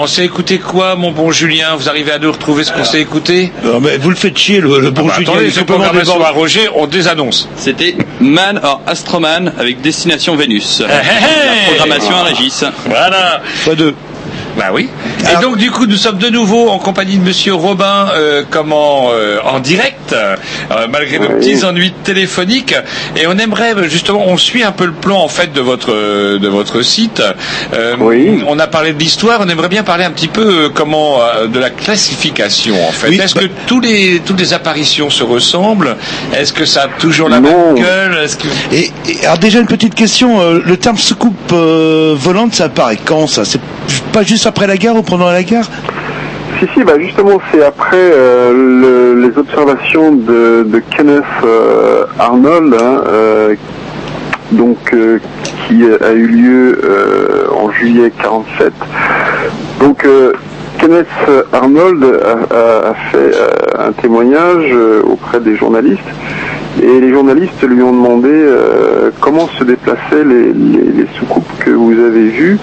On s'est écouté quoi, mon bon Julien Vous arrivez à nous retrouver ce qu'on s'est écouté Non, mais vous le faites chier, le, le bon Ah bah, Julien. Attendez, c'est programmation à Roger, on désannonce. C'était Man or Astroman avec Destination Vénus. hé, hé. La programmation à Régis. Voilà. Pas deux. Bah oui. Et donc du coup nous sommes de nouveau en compagnie de Monsieur Robin, euh, comment euh, en direct, euh, malgré nos petits ennuis téléphoniques. Et on aimerait euh, justement, on suit un peu le plan en fait de votre euh, de votre site. Euh, On a parlé de l'histoire, on aimerait bien parler un petit peu euh, comment euh, de la classification en fait. Oui, Est-ce bah- que tous les toutes les apparitions se ressemblent? Est-ce que ça a toujours la même gueule? Est-ce que Et, et alors déjà une petite question, euh, le terme soucoupe euh, volante, ça apparaît quand ça? C'est pas juste après la guerre ou pendant la guerre Si, si, bah justement, c'est après euh, le- les observations de, Kenneth euh, Arnold, hein, euh, donc qui a eu lieu en juillet 47. Donc Kenneth Arnold a, fait un témoignage auprès des journalistes et les journalistes lui ont demandé comment se déplaçaient les, les- les soucoupes que vous avez vues.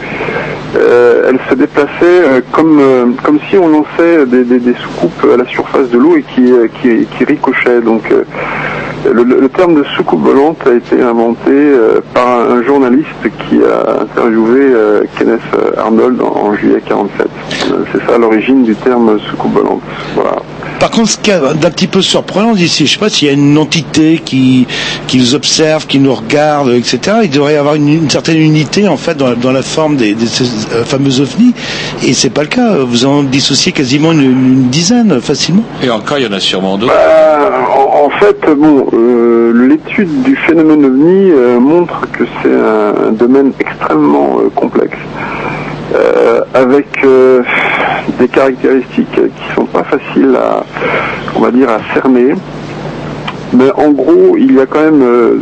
Euh, elles se déplaçaient euh, comme, euh, comme si on lançait des, soucoupes à la surface de l'eau et qui, qui, ricochaient. Donc le, terme de soucoupe volante a été inventé par un, journaliste qui a interviewé Kenneth Arnold en, en juillet 47. Euh, C'est ça l'origine du terme soucoupe volante. Voilà. Par contre, ce qui est d'un petit peu surprenant ici, je sais pas s'il y a une entité qui, qui nous observe, qui nous regarde, etc. Il devrait y avoir une, une certaine unité en fait dans, la- dans la forme des, des ces, euh, fameux ovnis, et c'est pas le cas. Vous en dissociez quasiment une, une dizaine facilement. Et encore, il y en a sûrement d'autres. Euh, en, en fait, bon, euh, l'étude du phénomène ovni euh, montre que c'est un, un domaine extrêmement euh, complexe. Avec euh, des caractéristiques qui sont pas faciles à, on va dire, à cerner. Mais en gros, il y a quand même euh,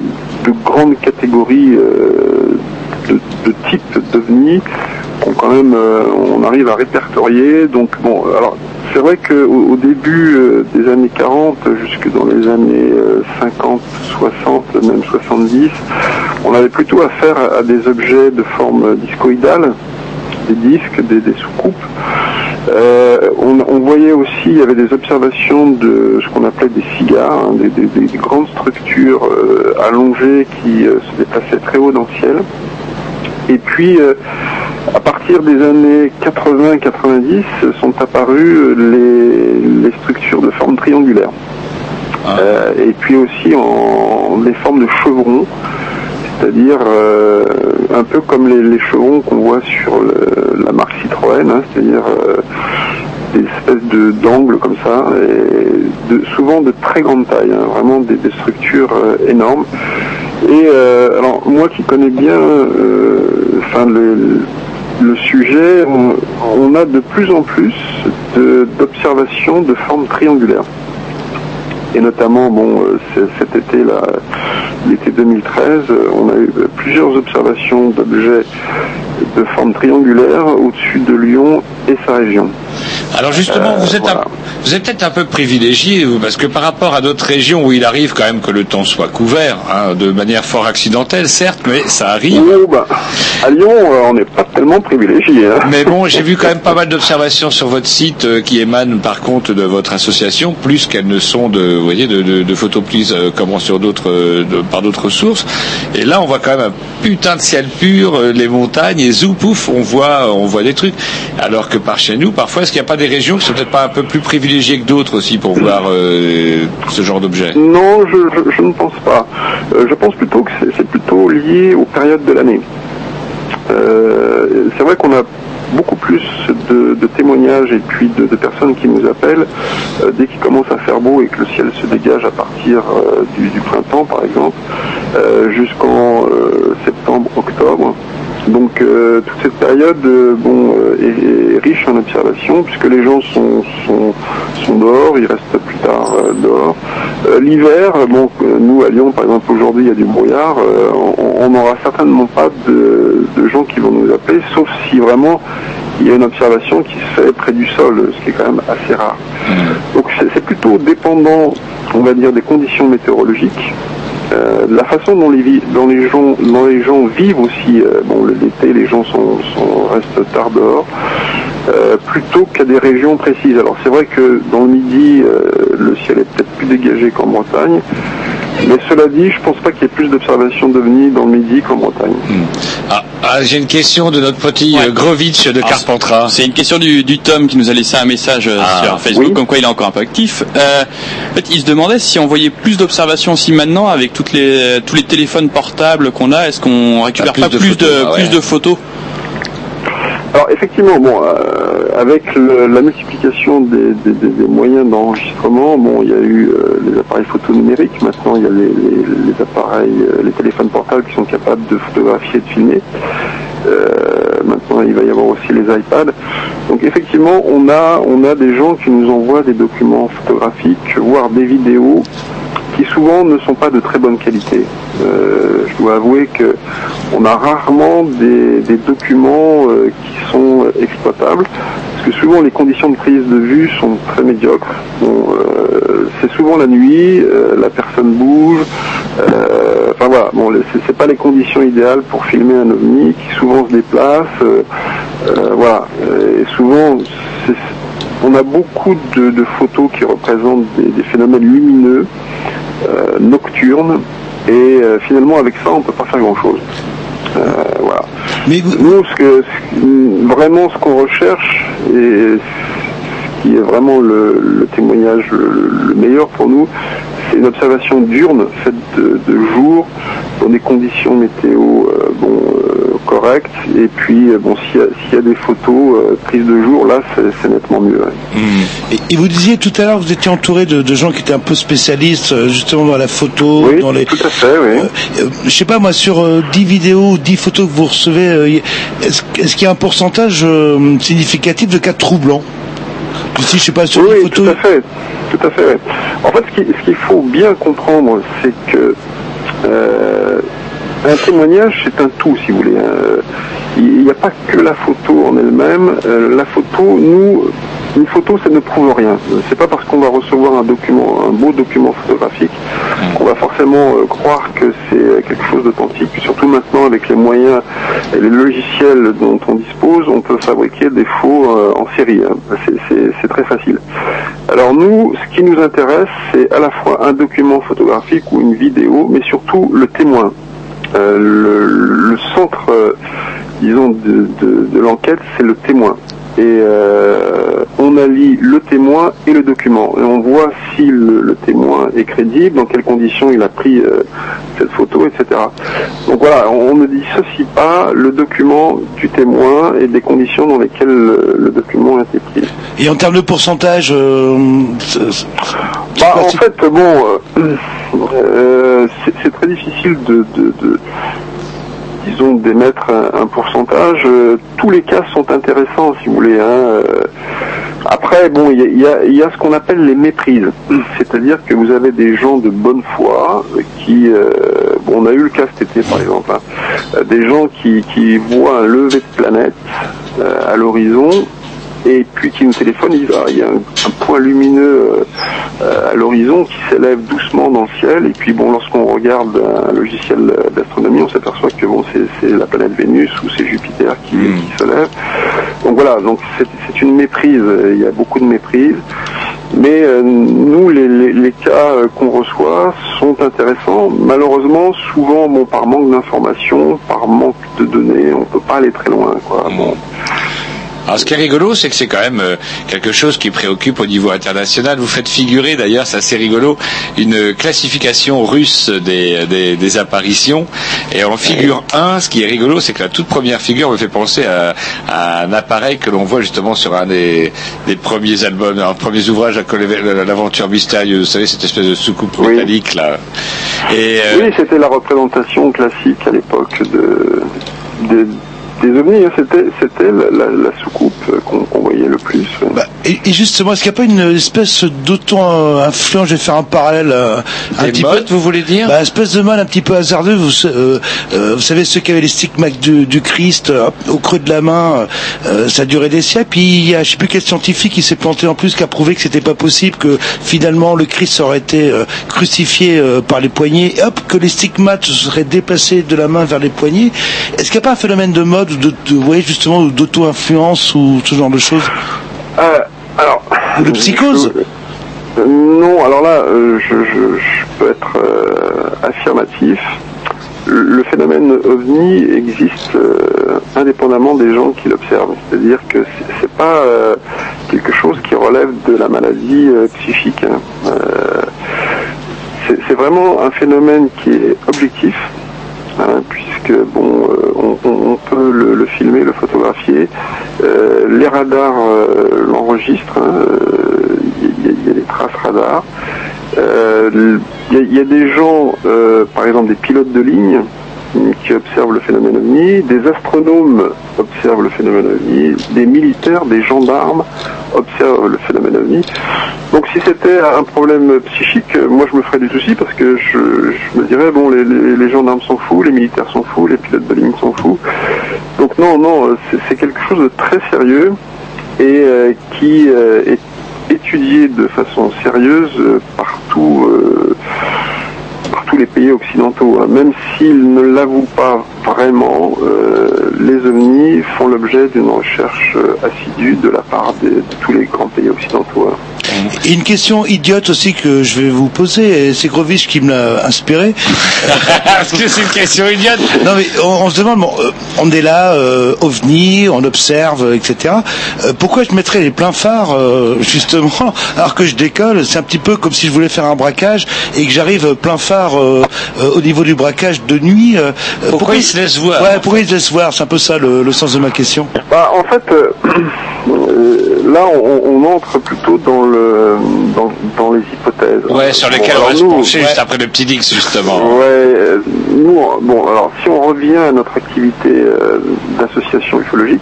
de grandes catégories euh, de, de types d'ovnis qu'on quand même, euh, on arrive à répertorier. Donc bon, alors c'est vrai qu'au au début euh, des années 40, jusque dans les années euh, 50, 60, même 70, on avait plutôt affaire à des objets de forme discoïdale, des disques, des, des soucoupes. Euh, on, on voyait aussi, il y avait des observations de ce qu'on appelait des cigares, hein, des, des- des grandes structures euh, allongées qui euh, se déplaçaient très haut dans le ciel. Et puis, à partir des années 80-90, sont apparues les, les structures de forme triangulaire. Euh, et puis aussi en des formes de chevrons, c'est-à-dire euh, un peu comme les, chevrons qu'on voit sur la marque Citroën, hein, c'est-à-dire euh, des espèces de d'angles comme ça, de, souvent de très grande taille, hein, vraiment des, structures euh, énormes. Et alors moi qui connais bien, le, sujet, on, a de plus en plus de- d'observations de formes triangulaires. Et notamment, bon, euh, cet été, là, l'été 2013, euh, on a eu plusieurs observations d'objets de forme triangulaire au-dessus de Lyon et sa région. Alors justement, Euh, vous êtes, un- vous êtes peut-être un peu privilégié, parce que par rapport à d'autres régions où il arrive quand même que le temps soit couvert, hein, de manière fort accidentelle, certes, mais ça arrive. Oh, bah, à Lyon, on n'est pas tellement privilégié. hein. Mais bon, j'ai vu quand même pas mal d'observations sur votre site qui émanent par contre de votre association, plus qu'elles ne sont de, vous voyez, de, de, de euh, sur d'autres, euh, par d'autres sources. Et là, on voit quand même un putain de ciel pur, euh, les montagnes, et zou, pouf, on voit, on voit des trucs. Alors que par chez nous, parfois, est-ce qu'il n'y a pas des régions qui sont peut-être pas un peu plus privilégiées que d'autres aussi pour voir ce genre d'objet Non, je, ne pense pas. Je pense plutôt que c'est- plutôt lié aux périodes de l'année. C'est vrai qu'on a beaucoup plus de, témoignages et puis de, personnes qui nous appellent euh, dès qu'il commence à faire beau et que le ciel se dégage à partir euh, du, printemps par exemple euh, jusqu'en euh, septembre, octobre. Donc euh, toute cette période euh, bon, euh, est, est riche en observations puisque les gens sont, sont, sont dehors, ils restent plus tard dehors. L'hiver, bon, nous à Lyon par exemple aujourd'hui il y a du brouillard, on- n'aura certainement pas de, de gens qui vont nous appeler, sauf si vraiment il y a une observation qui se fait près du sol, ce qui est quand même assez rare. Donc c'est c'est plutôt dépendant, on va dire, des conditions météorologiques. Euh, la façon dont les, gens, vivent aussi, euh, bon, l'été, les gens sont, sont, restent tard dehors, euh, plutôt qu'à des régions précises. Alors c'est vrai que dans le midi, euh, le ciel est peut-être plus dégagé qu'en Bretagne, mais cela dit, je pense pas qu'il y ait plus d'observations d'ovnis dans le midi qu'en Bretagne. Ah, ah, j'ai une question de notre petit euh, Grovitch de Carpentras. C'est une question du, du Tom qui nous a laissé un message euh, Ah, sur Facebook, oui. comme quoi il est encore un peu actif. Euh, en fait, il se demandait si on voyait plus d'observations aussi maintenant avec toutes les, tous les téléphones portables qu'on a, est-ce qu'on récupère plus pas de plus, photos, de, ah plus ouais. de photos? Alors effectivement, bon, euh, avec la multiplication des, moyens d'enregistrement, bon, il y a eu euh, les appareils photo numériques. Maintenant, il y a les, appareils, euh, les téléphones portables qui sont capables de photographier et de filmer. Euh, maintenant, il va y avoir aussi les iPads. Donc effectivement, on a, des gens qui nous envoient des documents photographiques, voire des vidéos souvent ne sont pas de très bonne qualité. Euh, je dois avouer que on a rarement des, documents euh, qui sont euh, exploitables, parce que souvent les conditions de prise de vue sont très médiocres. C'est souvent la nuit, la personne bouge. enfin voilà, bon, c'est pas les conditions idéales pour filmer un ovni qui souvent se déplace. voilà, et souvent c'est- on a beaucoup de, de photos qui représentent des, des phénomènes lumineux, euh, nocturnes, et euh, finalement avec ça on peut pas faire grand chose. voilà. Mais nous, ce que, ce- vraiment ce qu'on recherche et qui est vraiment le, le témoignage le, le meilleur pour nous, c'est une observation diurne faite de, de jour dans des conditions météo euh, bon, euh, correct. Et puis, euh, bon, s'il y, y a des photos prises de jour, là, c'est nettement mieux. ouais. Et, et vous disiez tout à l'heure, vous étiez entouré de, de gens qui étaient un peu spécialistes, justement dans la photo, Oui, dans les. tout à fait, oui. Je sais pas moi, sur euh, 10 vidéos ou 10 photos que vous recevez, est-ce qu'il y a un pourcentage significatif de cas troublants? Si je sais pas sur Oui, les oui, photos. tout à fait. Tout à fait. ouais. En fait, ce qu'il faut bien comprendre, c'est que euh, un témoignage, c'est un tout, si vous voulez. hein. Il n'y a pas que la photo en elle-même. Euh, la photo, nous, une photo, ça ne prouve rien. C'est pas parce qu'on va recevoir un document, un beau document photographique, qu'on va forcément euh, croire que c'est quelque chose d'authentique. Surtout maintenant, avec les moyens et les logiciels dont on dispose, on peut fabriquer des faux euh, en série. hein. C'est- très facile. Alors nous, ce qui nous intéresse, c'est à la fois un document photographique ou une vidéo, mais surtout le témoin. Euh, le, centre, euh, disons, de l'enquête, c'est le témoin. Et euh, on allie le témoin et le document. Et on voit si le, le témoin est crédible, dans quelles conditions il a pris euh, cette photo, etc. Donc voilà, on, on ne dissocie pas le document du témoin et des conditions dans lesquelles le, le document a été pris. Et en termes de pourcentage, euh, Bah, en fait, bon, c'est c'est très difficile de, de- de- disons, d'émettre un, pourcentage. Euh, tous les cas sont intéressants, si vous voulez. hein. Euh, Après, bon, il y a, ce qu'on appelle les méprises. <clears throat> C'est-à-dire que vous avez des gens de bonne foi qui, euh, bon, on a eu le cas cet été, par exemple, hein, des gens qui, voient un lever de planète à l'horizon et puis qui nous téléphonent, ils disent ah, il y a un, point lumineux à l'horizon qui s'élève doucement dans le ciel et puis bon lorsqu'on regarde un logiciel euh, on s'aperçoit que bon c'est la planète Vénus ou c'est Jupiter qui, qui se lève donc voilà donc c'est une méprise il y a beaucoup de méprise mais euh, nous, les, les- les cas euh, qu'on reçoit sont intéressants. Malheureusement, souvent, bon, par manque d'informations, par manque de données, on peut pas aller très loin. Quoi. Bon. Alors, ce qui est rigolo, c'est que c'est quand même euh, quelque chose qui préoccupe au niveau international. Vous faites figurer, d'ailleurs, c'est assez rigolo, une classification russe des, des, des apparitions. Et en figure 1, ce qui est rigolo, c'est que la toute première figure me fait penser à, à un appareil que l'on voit justement sur un des, des premiers albums, un premiers ouvrages à coller- l'aventure mystérieuse. Vous savez, cette espèce de soucoupe métallique, là. Et, euh, Oui, c'était la représentation classique à l'époque de, de- des ovnis. hein. C'était, c'était la, la- la soucoupe euh, qu'on, qu'on voyait le plus. Bah, et, et justement, est-ce qu'il n'y a pas une espèce d'auto-influence Je vais faire un parallèle euh, un Des petit modes, peu. vous voulez dire? Bah, Espèce de mal un petit peu hasardeux. Vous, euh, euh, vous savez, ceux qui avaient les stigmates du, du Christ euh, au creux de la main, euh, ça a duré des siècles. Puis il y a, je sais plus quel scientifique qui s'est planté en plus, qui a prouvé que c'était pas possible, que finalement le Christ aurait été euh, crucifié euh, par les poignets, et hop, que les stigmates se seraient déplacés de la main vers les poignets. Est-ce qu'il n'y a pas un phénomène de mode, de, de, justement, d'auto-influence ou ce genre de choses Euh, alors, Ou de psychose Non, alors là, euh, je, je- je peux être euh, affirmatif. Le le phénomène ovni existe euh, indépendamment des gens qui l'observent. C'est-à-dire que c'est- pas quelque chose qui relève de la maladie psychique. hein. C'est vraiment un phénomène qui est objectif, hein, puisque bon, euh, on, peut le, filmer, le photographier. Euh, les radars euh, l'enregistrent. hein, Il y, a- des traces radars. Il y, a- des gens, par exemple des pilotes de ligne, qui observent le phénomène ovni, des astronomes observent le phénomène ovni, des militaires, des gendarmes observent le phénomène ovni. Donc si c'était un problème psychique, moi je me ferais du souci parce que je, me dirais, bon, les, les- gendarmes sont fous, les militaires sont fous, les pilotes de ligne sont fous. Donc non, non, c'est- quelque chose de très sérieux et euh, qui euh, est étudié de façon sérieuse euh, partout, les pays occidentaux. hein. Même s'ils ne l'avouent pas vraiment, euh, les ovnis font l'objet d'une recherche euh, assidue de la part des- de tous les grands pays occidentaux. hein. Et une question idiote aussi que je vais vous poser, et c'est Grovich qui me l'a inspiré. <laughs> Est-ce que c'est une question idiote Non mais on, on se demande, bon, euh, on est là, euh, ovni, on observe, etc. Euh, pourquoi je mettrais les pleins phares euh, justement <laughs> alors que je décolle? C'est un petit peu comme si je voulais faire un braquage et que j'arrive plein phare au niveau du braquage de nuit. euh, Pourquoi, il se laisse voir. Ouais, pourquoi il se voir? C'est un peu ça le, le sens de ma question. Bah, en fait, euh, <clears throat> euh, là, on, on entre plutôt dans le dans, dans les hypothèses. Ouais, sur lesquelles Bon, on va se pencher juste ouais. après le petit Dix, justement. Ouais, euh, nous, bon, alors si on revient à notre activité euh, d'association ufologique,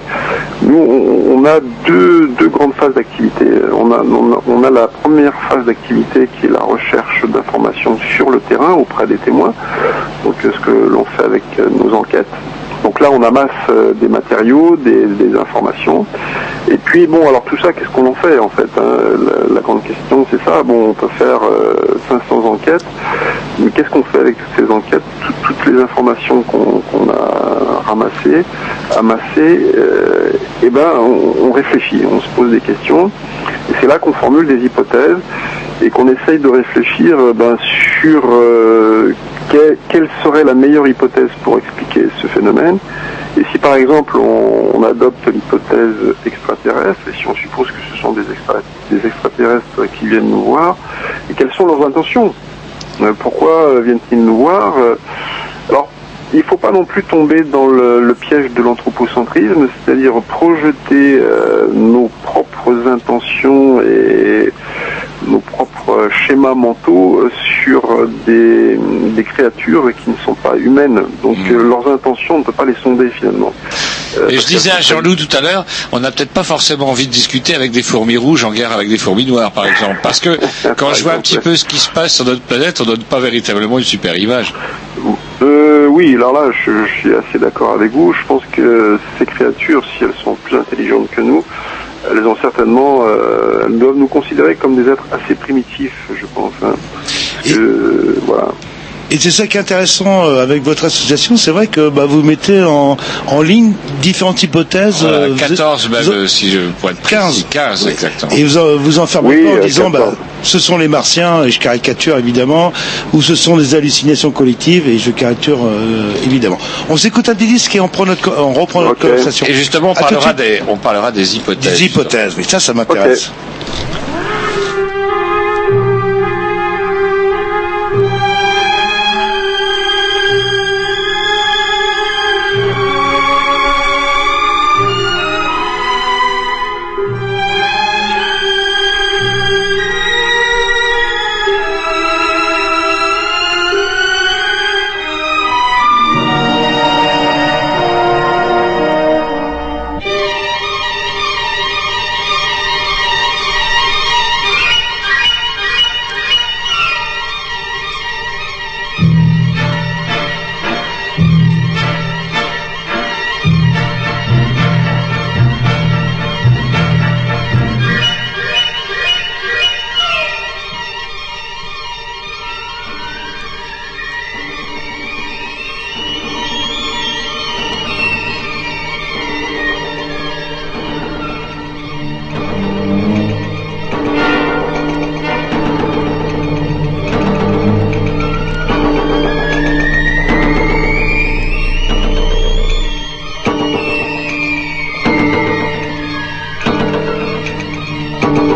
nous, on, a deux, deux grandes phases d'activité. On a, on, a, la première phase d'activité qui est la recherche d'informations sur le terrain auprès des témoins, donc euh, ce que l'on fait avec euh, nos enquêtes. Donc là, on amasse euh, des matériaux, des, informations. Puis, bon, alors tout ça, qu'est-ce qu'on en fait en fait hein la, la grande question, c'est ça. Bon, on peut faire euh, 500 enquêtes, mais qu'est-ce qu'on fait avec toutes ces enquêtes? Tout- Toutes les informations qu'on a ramassées, amassées, euh, eh ben, on, on réfléchit, on se pose des questions. Et c'est là qu'on formule des hypothèses et qu'on essaye de réfléchir euh, ben, sur euh, que- quelle serait la meilleure hypothèse pour expliquer ce phénomène. Et si par exemple on, adopte l'hypothèse extraterrestre, et si on suppose que ce sont des, extra- des extraterrestres qui viennent nous voir, et quelles sont leurs intentions? Euh, Pourquoi euh, viennent-ils nous voir? Euh, Alors, il ne faut pas non plus tomber dans le, piège de l'anthropocentrisme, c'est-à-dire projeter nos propres intentions et nos propres schémas mentaux euh, sur des, des créatures qui ne sont pas humaines. Donc euh, leurs intentions, on ne peut pas les sonder finalement. Euh, Et je disais à Jean-Loup tout à l'heure, on n'a peut-être pas forcément envie de discuter avec des fourmis rouges en guerre avec des fourmis noires, par exemple. Parce que <laughs> quand je vois un petit peu ce qui se passe sur notre planète, on donne pas véritablement une super image. Euh, oui, alors là, je, je suis assez d'accord avec vous. Je pense que ces créatures, si elles sont plus intelligentes que nous, elles ont certainement, euh, elles doivent nous considérer comme des êtres assez primitifs, je pense. hein. Euh, voilà. Et c'est ça qui est intéressant euh, avec votre association, c'est vrai que bah, vous mettez en, en ligne différentes hypothèses. Voilà, euh, vous- 14 même, vous- euh, si je pourrais être précis. 15, exactement. Et vous en, vous enfermez Oui, pas en euh, disant, bah, 14. ce sont les martiens, et je caricature évidemment, ou ce sont des hallucinations collectives, et je caricature euh, évidemment. On s'écoute un petit disque et on, prend notre, co- on reprend notre conversation. Et justement, on parlera, des, on parlera des hypothèses. Des hypothèses, oui, ça, ça m'intéresse.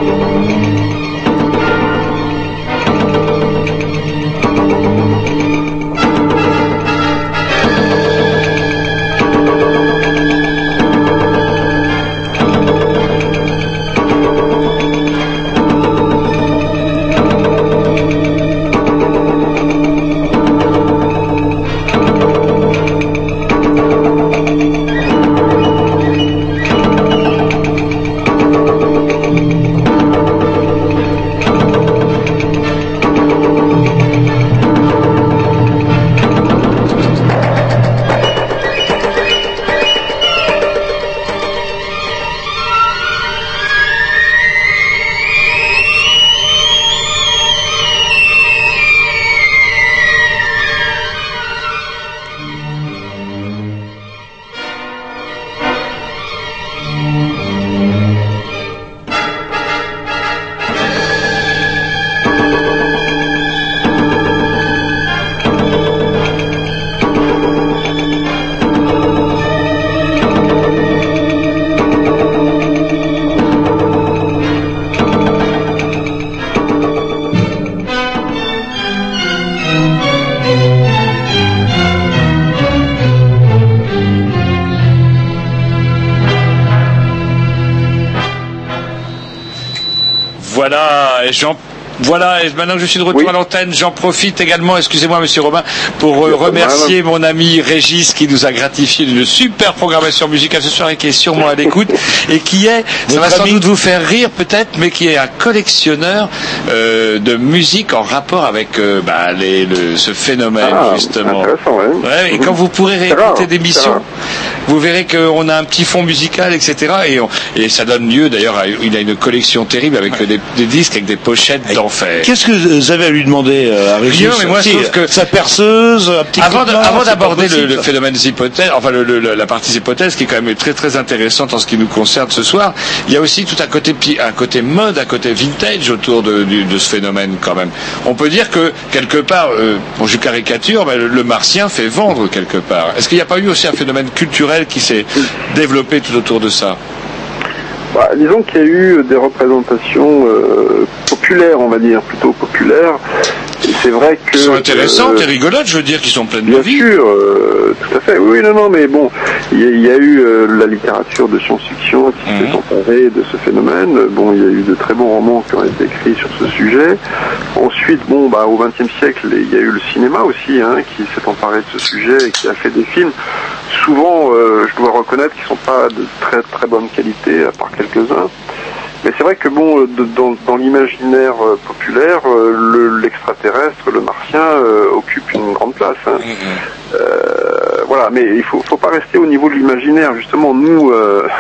you. Voilà, et j'en voilà, et maintenant que je suis de retour à l'antenne, j'en profite également, excusez-moi Monsieur Robin, pour euh, remercier mon ami Régis qui nous a gratifié d'une super programmation musicale ce soir et qui est sûrement à l'écoute et qui est, ça va sans ami. doute vous faire rire peut-être, mais qui est un collectionneur euh, de musique en rapport avec euh, bah, les, le- ce phénomène Ah, justement. intéressant, ouais. Ouais, et quand vous pourrez réécouter missions. Vous verrez qu'on a un petit fond musical, etc. Et, on- et ça donne lieu d'ailleurs à il a une collection terrible avec des, des disques avec des pochettes d'enfer. Qu'est-ce que vous avez à lui demander euh, à Rien, mais moi, je Si, trouve que- sa perceuse, un petit Avant, d'aborder le, le phénomène des hypothèses, enfin le- le- le- la partie hypothèse qui est quand même très très intéressante en ce qui nous concerne ce soir, il y a aussi tout un côté un côté mode, un côté vintage autour de, ce phénomène quand même. On peut dire que quelque part, euh, bon je caricature, mais le, le martien fait vendre quelque part. Est-ce qu'il n'y a pas eu aussi un phénomène culturel qui s'est développé tout autour de ça Bah, disons qu'il y a eu des représentations euh, populaires, on va dire, plutôt populaires. C'est vrai que... Qui sont intéressantes euh, et rigolotes, je veux dire, qui sont pleines de Bien vie. sûr, euh, tout à fait. Oui, non, non, mais bon, il y, a- il y a eu euh, la littérature de science-fiction qui s'est emparée de ce phénomène. Bon, il y a eu de très bons romans qui ont été écrits sur ce sujet. Ensuite, bon, bah, au XXe siècle, il y a eu le cinéma aussi, hein, qui s'est emparé de ce sujet et qui a fait des films. Souvent, euh, je dois reconnaître qu'ils sont pas de très très bonne qualité, à part quelques-uns. Mais c'est vrai que bon, euh, de- dans, dans l'imaginaire euh, populaire, euh, le- l'extraterrestre, le, martien, euh, occupe une grande place. hein. Euh, voilà, mais il faut, faut pas rester au niveau de l'imaginaire. Justement, nous,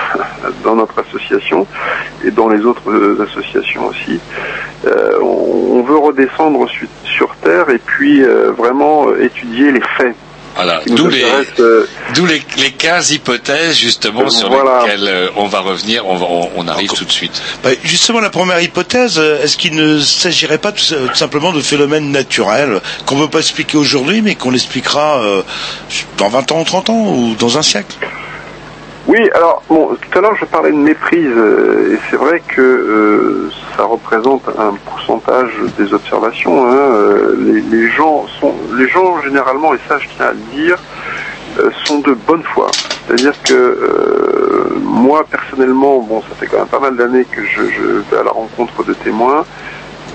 <laughs> dans notre association et dans les autres associations aussi, on, on veut redescendre su- sur Terre et puis vraiment étudier les faits. Voilà, d'où les, d'où les, les 15 hypothèses justement sur voilà. lesquelles euh, on va revenir, on, va- on, on arrive tout de suite. Bah, justement, la première hypothèse, euh, est-ce qu'il ne s'agirait pas tout, tout simplement de phénomènes naturels qu'on ne peut pas expliquer aujourd'hui, mais qu'on expliquera euh, dans 20 ans ou 30 ans ou dans un siècle? Oui, alors bon, tout à l'heure je parlais de méprise euh, et c'est vrai que euh, ça représente un pourcentage des observations. hein, euh, les, les gens sont, les gens généralement, et ça je tiens à le dire, sont de bonne foi. C'est-à-dire que euh, moi personnellement, bon, ça fait quand même pas mal d'années que je, je vais à la rencontre de témoins.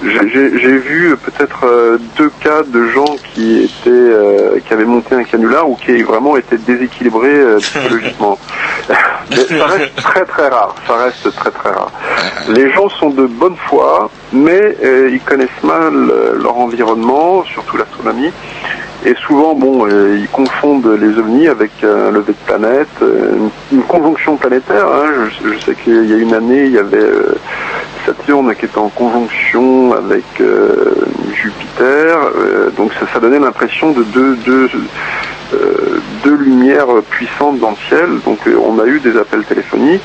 J'ai- vu peut-être euh, deux cas de gens qui étaient, euh, qui avaient monté un canular ou qui vraiment étaient déséquilibrés euh, <laughs> psychologiquement. <laughs> Mais ça reste très très rare. Ça reste très très rare. Les gens sont de bonne foi, mais euh, ils connaissent mal euh, leur environnement, surtout l'astronomie. Et souvent, bon, euh, ils confondent les ovnis avec un lever de planète, euh, une, conjonction planétaire. hein. Je, sais qu'il y a une année, il y avait euh, Saturne qui était en conjonction avec euh, Jupiter. euh, donc ça, donnait l'impression de deux, deux, euh, deux lumières puissantes dans le ciel. Donc euh, on a eu des appels téléphoniques.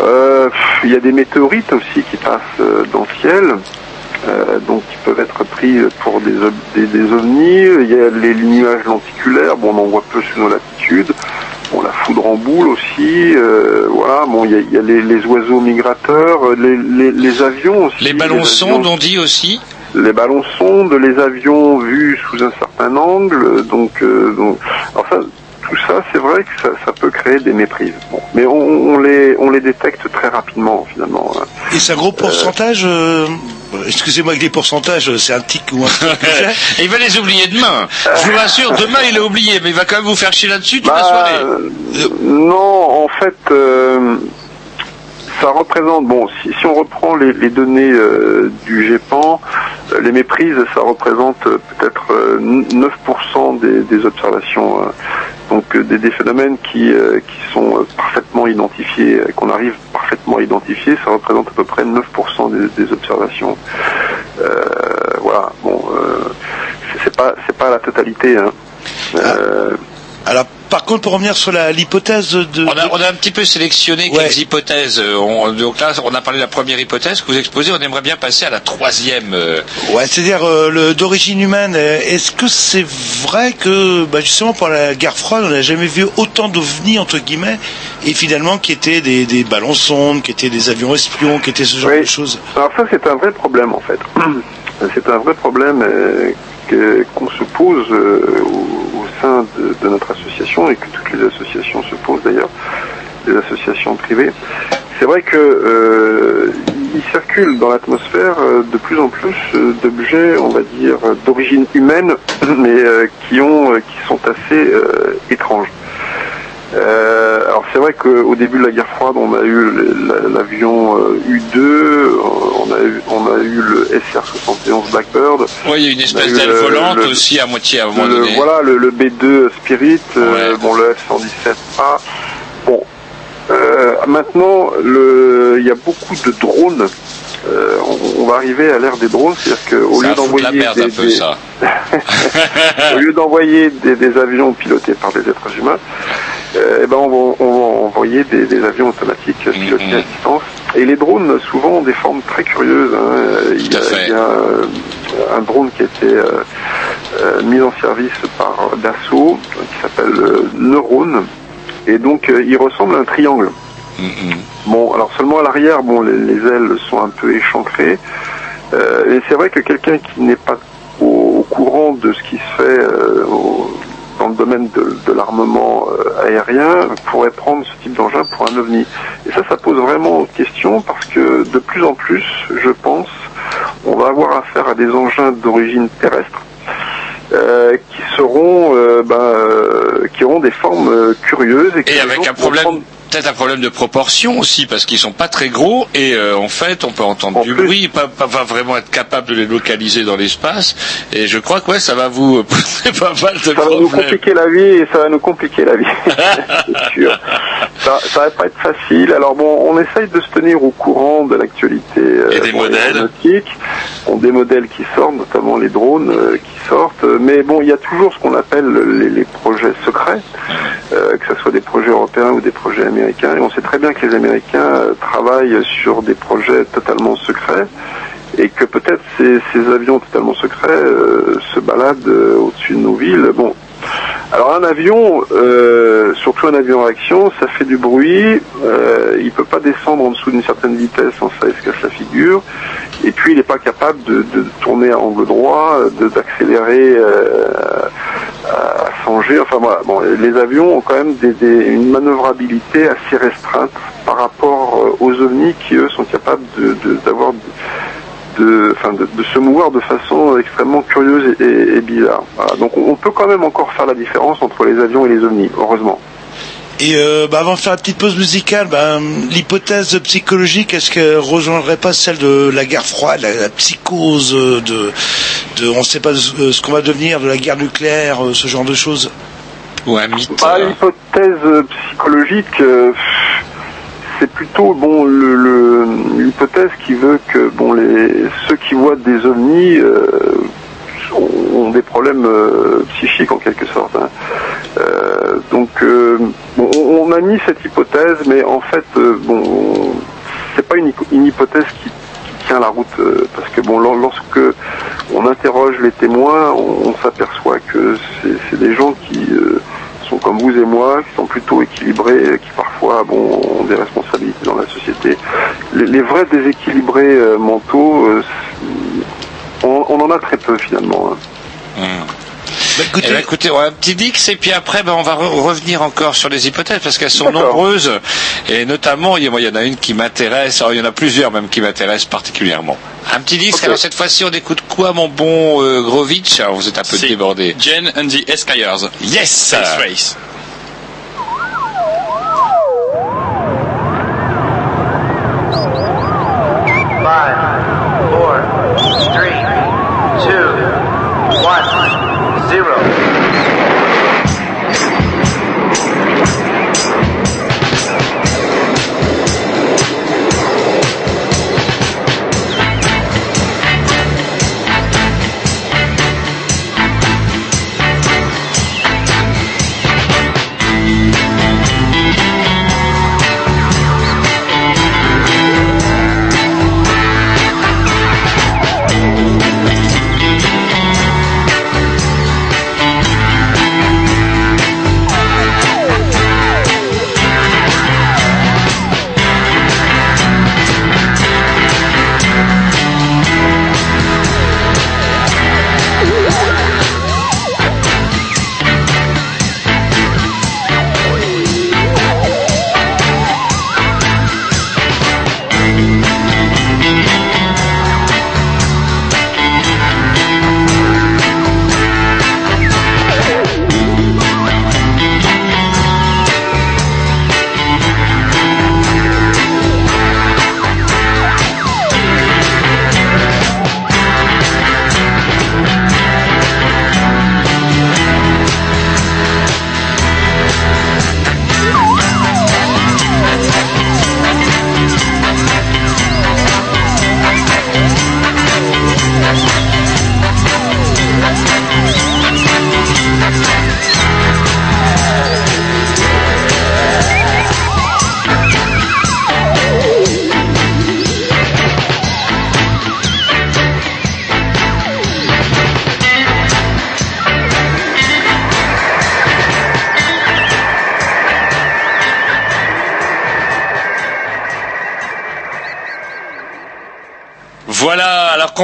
Euh, Il y a des météorites aussi qui passent euh, dans le ciel. Euh, donc qui peuvent être pris pour des, des, des ovnis. Il y a les nuages lenticulaires, bon, on en voit peu sous nos latitudes. Bon, la foudre en boule aussi, euh, voilà. Bon, il y a, il y a les, les oiseaux migrateurs, euh, les, les, les avions aussi. Les ballons sondes, on dit aussi. les ballons sondes, les avions vus sous un certain angle. Donc, euh, donc alors ça, tout ça, c'est vrai que ça, ça peut créer des méprises. Bon, mais on, on les, on les détecte très rapidement finalement. hein. Et c'est un gros pourcentage euh, Excusez-moi avec les pourcentages, c'est un tic ou un. Et <laughs> il va les oublier demain. Je vous rassure, demain il est oublié, mais il va quand même vous faire chier là-dessus toute la Bah, soirée. euh, non, en fait, euh, ça représente, bon, si, si on reprend les, les données euh, du GEPAN, euh, les méprises, ça représente euh, peut-être euh, 9% des, des observations. Donc euh, des, phénomènes qui, euh, qui sont euh, parfaitement identifiés, qu'on arrive parfaitement à identifier, ça représente à peu près 9% des, des observations. Voilà, bon, c'est- pas, pas la totalité. Hein. Euh, Alors, par contre, pour revenir sur la- l'hypothèse de... On a, on a un petit peu sélectionné quelques hypothèses. Euh, on- donc là, on a parlé de la première hypothèse que vous exposez. On aimerait bien passer à la troisième. euh, Ouais, c'est-à-dire euh, le- d'origine humaine. Est-ce que c'est vrai que, bah, justement, pendant la guerre froide, on n'a jamais vu autant d'ovnis entre guillemets, et finalement qui étaient des, des ballons sondes, qui étaient des avions espions, qui étaient ce genre Oui. de choses? Alors ça, c'est un vrai problème en fait. <clears throat> C'est un vrai problème euh, que- qu'on se pose euh, de, notre association et que toutes les associations se posent d'ailleurs, les associations privées. C'est vrai que euh, il circule dans l'atmosphère euh, de plus en plus euh, d'objets, on va dire, d'origine humaine, mais qui ont, qui sont assez étranges. Euh, alors c'est vrai qu'au début de la guerre froide, on a eu l'avion euh, U-2, on a eu, on a eu le SR-71 Blackbird. Oui, il y a une espèce d'aile le- volante le- aussi à moitié à un moment le- donné. Voilà, le, le B2 Spirit, euh, bon, le F-117A. Bon, euh, maintenant, il y a beaucoup de drones. Euh, on, on va arriver à l'ère des drones, c'est-à-dire qu'au lieu d'envoyer des, des- <laughs> <laughs> au lieu d'envoyer des, des avions pilotés par des êtres humains, euh, eh ben on, va, on va envoyer des, des avions automatiques euh, pilotés Mhm. à distance. Et les drones, souvent, ont des formes très curieuses. hein. Euh, Il y a, il y a, euh, un drone qui a été euh, euh, mis en service par Dassault, qui s'appelle euh, Neurone. Et donc, euh, il ressemble à un triangle. Bon, alors seulement à l'arrière, bon, les, les ailes sont un peu échancrées. Euh, et c'est vrai que quelqu'un qui n'est pas au, au courant de ce qui se fait euh, au- dans le domaine de, de l'armement euh, aérien pourrait prendre ce type d'engin pour un ovni. Et ça, ça pose vraiment question parce que de plus en plus, je pense, on va avoir affaire à des engins d'origine terrestre. euh, qui seront, euh, ben, euh, qui auront des formes curieuses et, que Et avec un problème, prendre- peut-être un problème de proportion aussi, parce qu'ils sont pas très gros et euh, en fait on peut entendre du bruit, pas, pas, pas vraiment être capable de les localiser dans l'espace. Et je crois que ouais, ça va vous <laughs> poser pas mal de ça va nous problèmes. compliquer la vie et ça va nous compliquer la vie, <laughs> c'est sûr. Ça, ça va pas être facile. Alors bon, on essaye de se tenir au courant de l'actualité euh, Et des bon, modèles. Bon, des modèles qui sortent, notamment les drones euh, qui sortent. Mais bon, il y a toujours ce qu'on appelle les, les projets secrets, euh, que ce soit des projets européens ou des projets américains. Et on sait très bien que les Américains euh, travaillent sur des projets totalement secrets et que peut-être ces, ces avions totalement secrets euh, se baladent euh, au-dessus de nos villes. Bon, alors un avion, euh, surtout un avion en action, ça fait du bruit, euh, il peut pas descendre en dessous d'une certaine vitesse sans ça se casse la figure, et puis il n'est pas capable de, tourner à angle droit, d'accélérer euh, à 100 G, enfin voilà, bon, les avions ont quand même une manœuvrabilité assez restreinte par rapport aux ovnis qui eux sont capables d'avoir de, enfin, de, de se mouvoir de façon extrêmement curieuse et, et- et bizarre. Voilà. Donc on, on peut quand même encore faire la différence entre les avions et les ovnis, heureusement. Et euh, bah, avant de faire la petite pause musicale, bah, l'hypothèse psychologique, est-ce qu'elle rejoindrait pas celle de la guerre froide, la, la psychose euh, de, de, on ne sait pas ce, ce qu'on va devenir, de la guerre nucléaire, euh, ce genre de choses? Ou un mythe Bah, L'hypothèse euh, psychologique, euh, c'est plutôt l'hypothèse qui veut que ceux qui voient des ovnis euh, ont, des problèmes euh, psychiques en quelque sorte. hein. Euh, donc on, a mis cette hypothèse, mais en fait bon c'est pas une, hypo- une hypothèse qui, tient la route parce que bon lor- lorsque on interroge les témoins, on, s'aperçoit que c'est des gens qui sont comme vous et moi, qui sont plutôt équilibrés, qui parfois ont des responsabilités dans la société. Les, vrais déséquilibrés euh, mentaux, euh, on, on en a très peu finalement. Hein. Eh ben, écoutez, on va un petit dix et puis après, ben, on va re- revenir encore sur les hypothèses parce qu'elles sont nombreuses et notamment, il y, a- moi, il y en a une qui m'intéresse, alors, il y en a plusieurs même qui m'intéressent particulièrement. Un petit disque, alors cette fois-ci, on écoute quoi, mon bon euh, Grovitch? Alors, vous êtes un peu débordé. Jen and the Eskyers. Yes Space Race.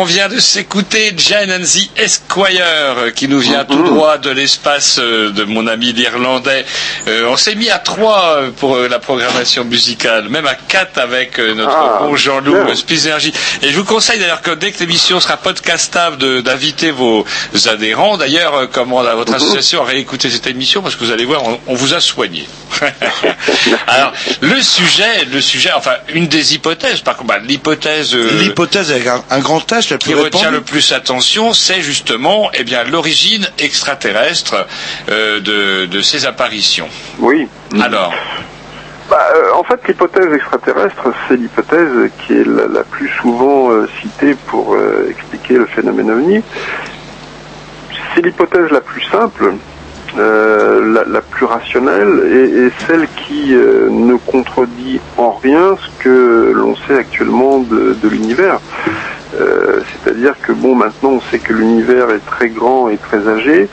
Vient de s'écouter Jane the Esquire, euh, qui nous vient Mm-hmm. tout droit de l'espace euh, de mon ami l'Irlandais. Euh, on s'est mis à trois pour la programmation musicale, même à quatre avec notre Ah, bon Jean-Loup Energy. Et je vous conseille d'ailleurs que dès que l'émission sera podcastable, d'inviter vos adhérents. D'ailleurs, comment la- Mm-hmm. votre association a réécouté cette émission, parce que vous allez voir, on, on vous a soigné. <laughs> alors, le sujet, le sujet, enfin, une des hypothèses, par contre, bah, l'hypothèse... euh, L'hypothèse avec un, un grand H, la plus qui retient répandue. le plus attention, c'est justement eh bien l'origine extraterrestre euh, de, de ces apparitions. Oui. Alors, Bah, euh, en fait, l'hypothèse extraterrestre, c'est l'hypothèse qui est la, la plus souvent euh, citée pour euh, expliquer le phénomène ovni. C'est l'hypothèse la plus simple, euh, la, plus rationnelle et, celle qui euh, ne contredit en rien ce que l'on sait actuellement de, l'univers. Euh, C'est-à-dire que bon, maintenant on sait que l'univers est très grand et très âgé,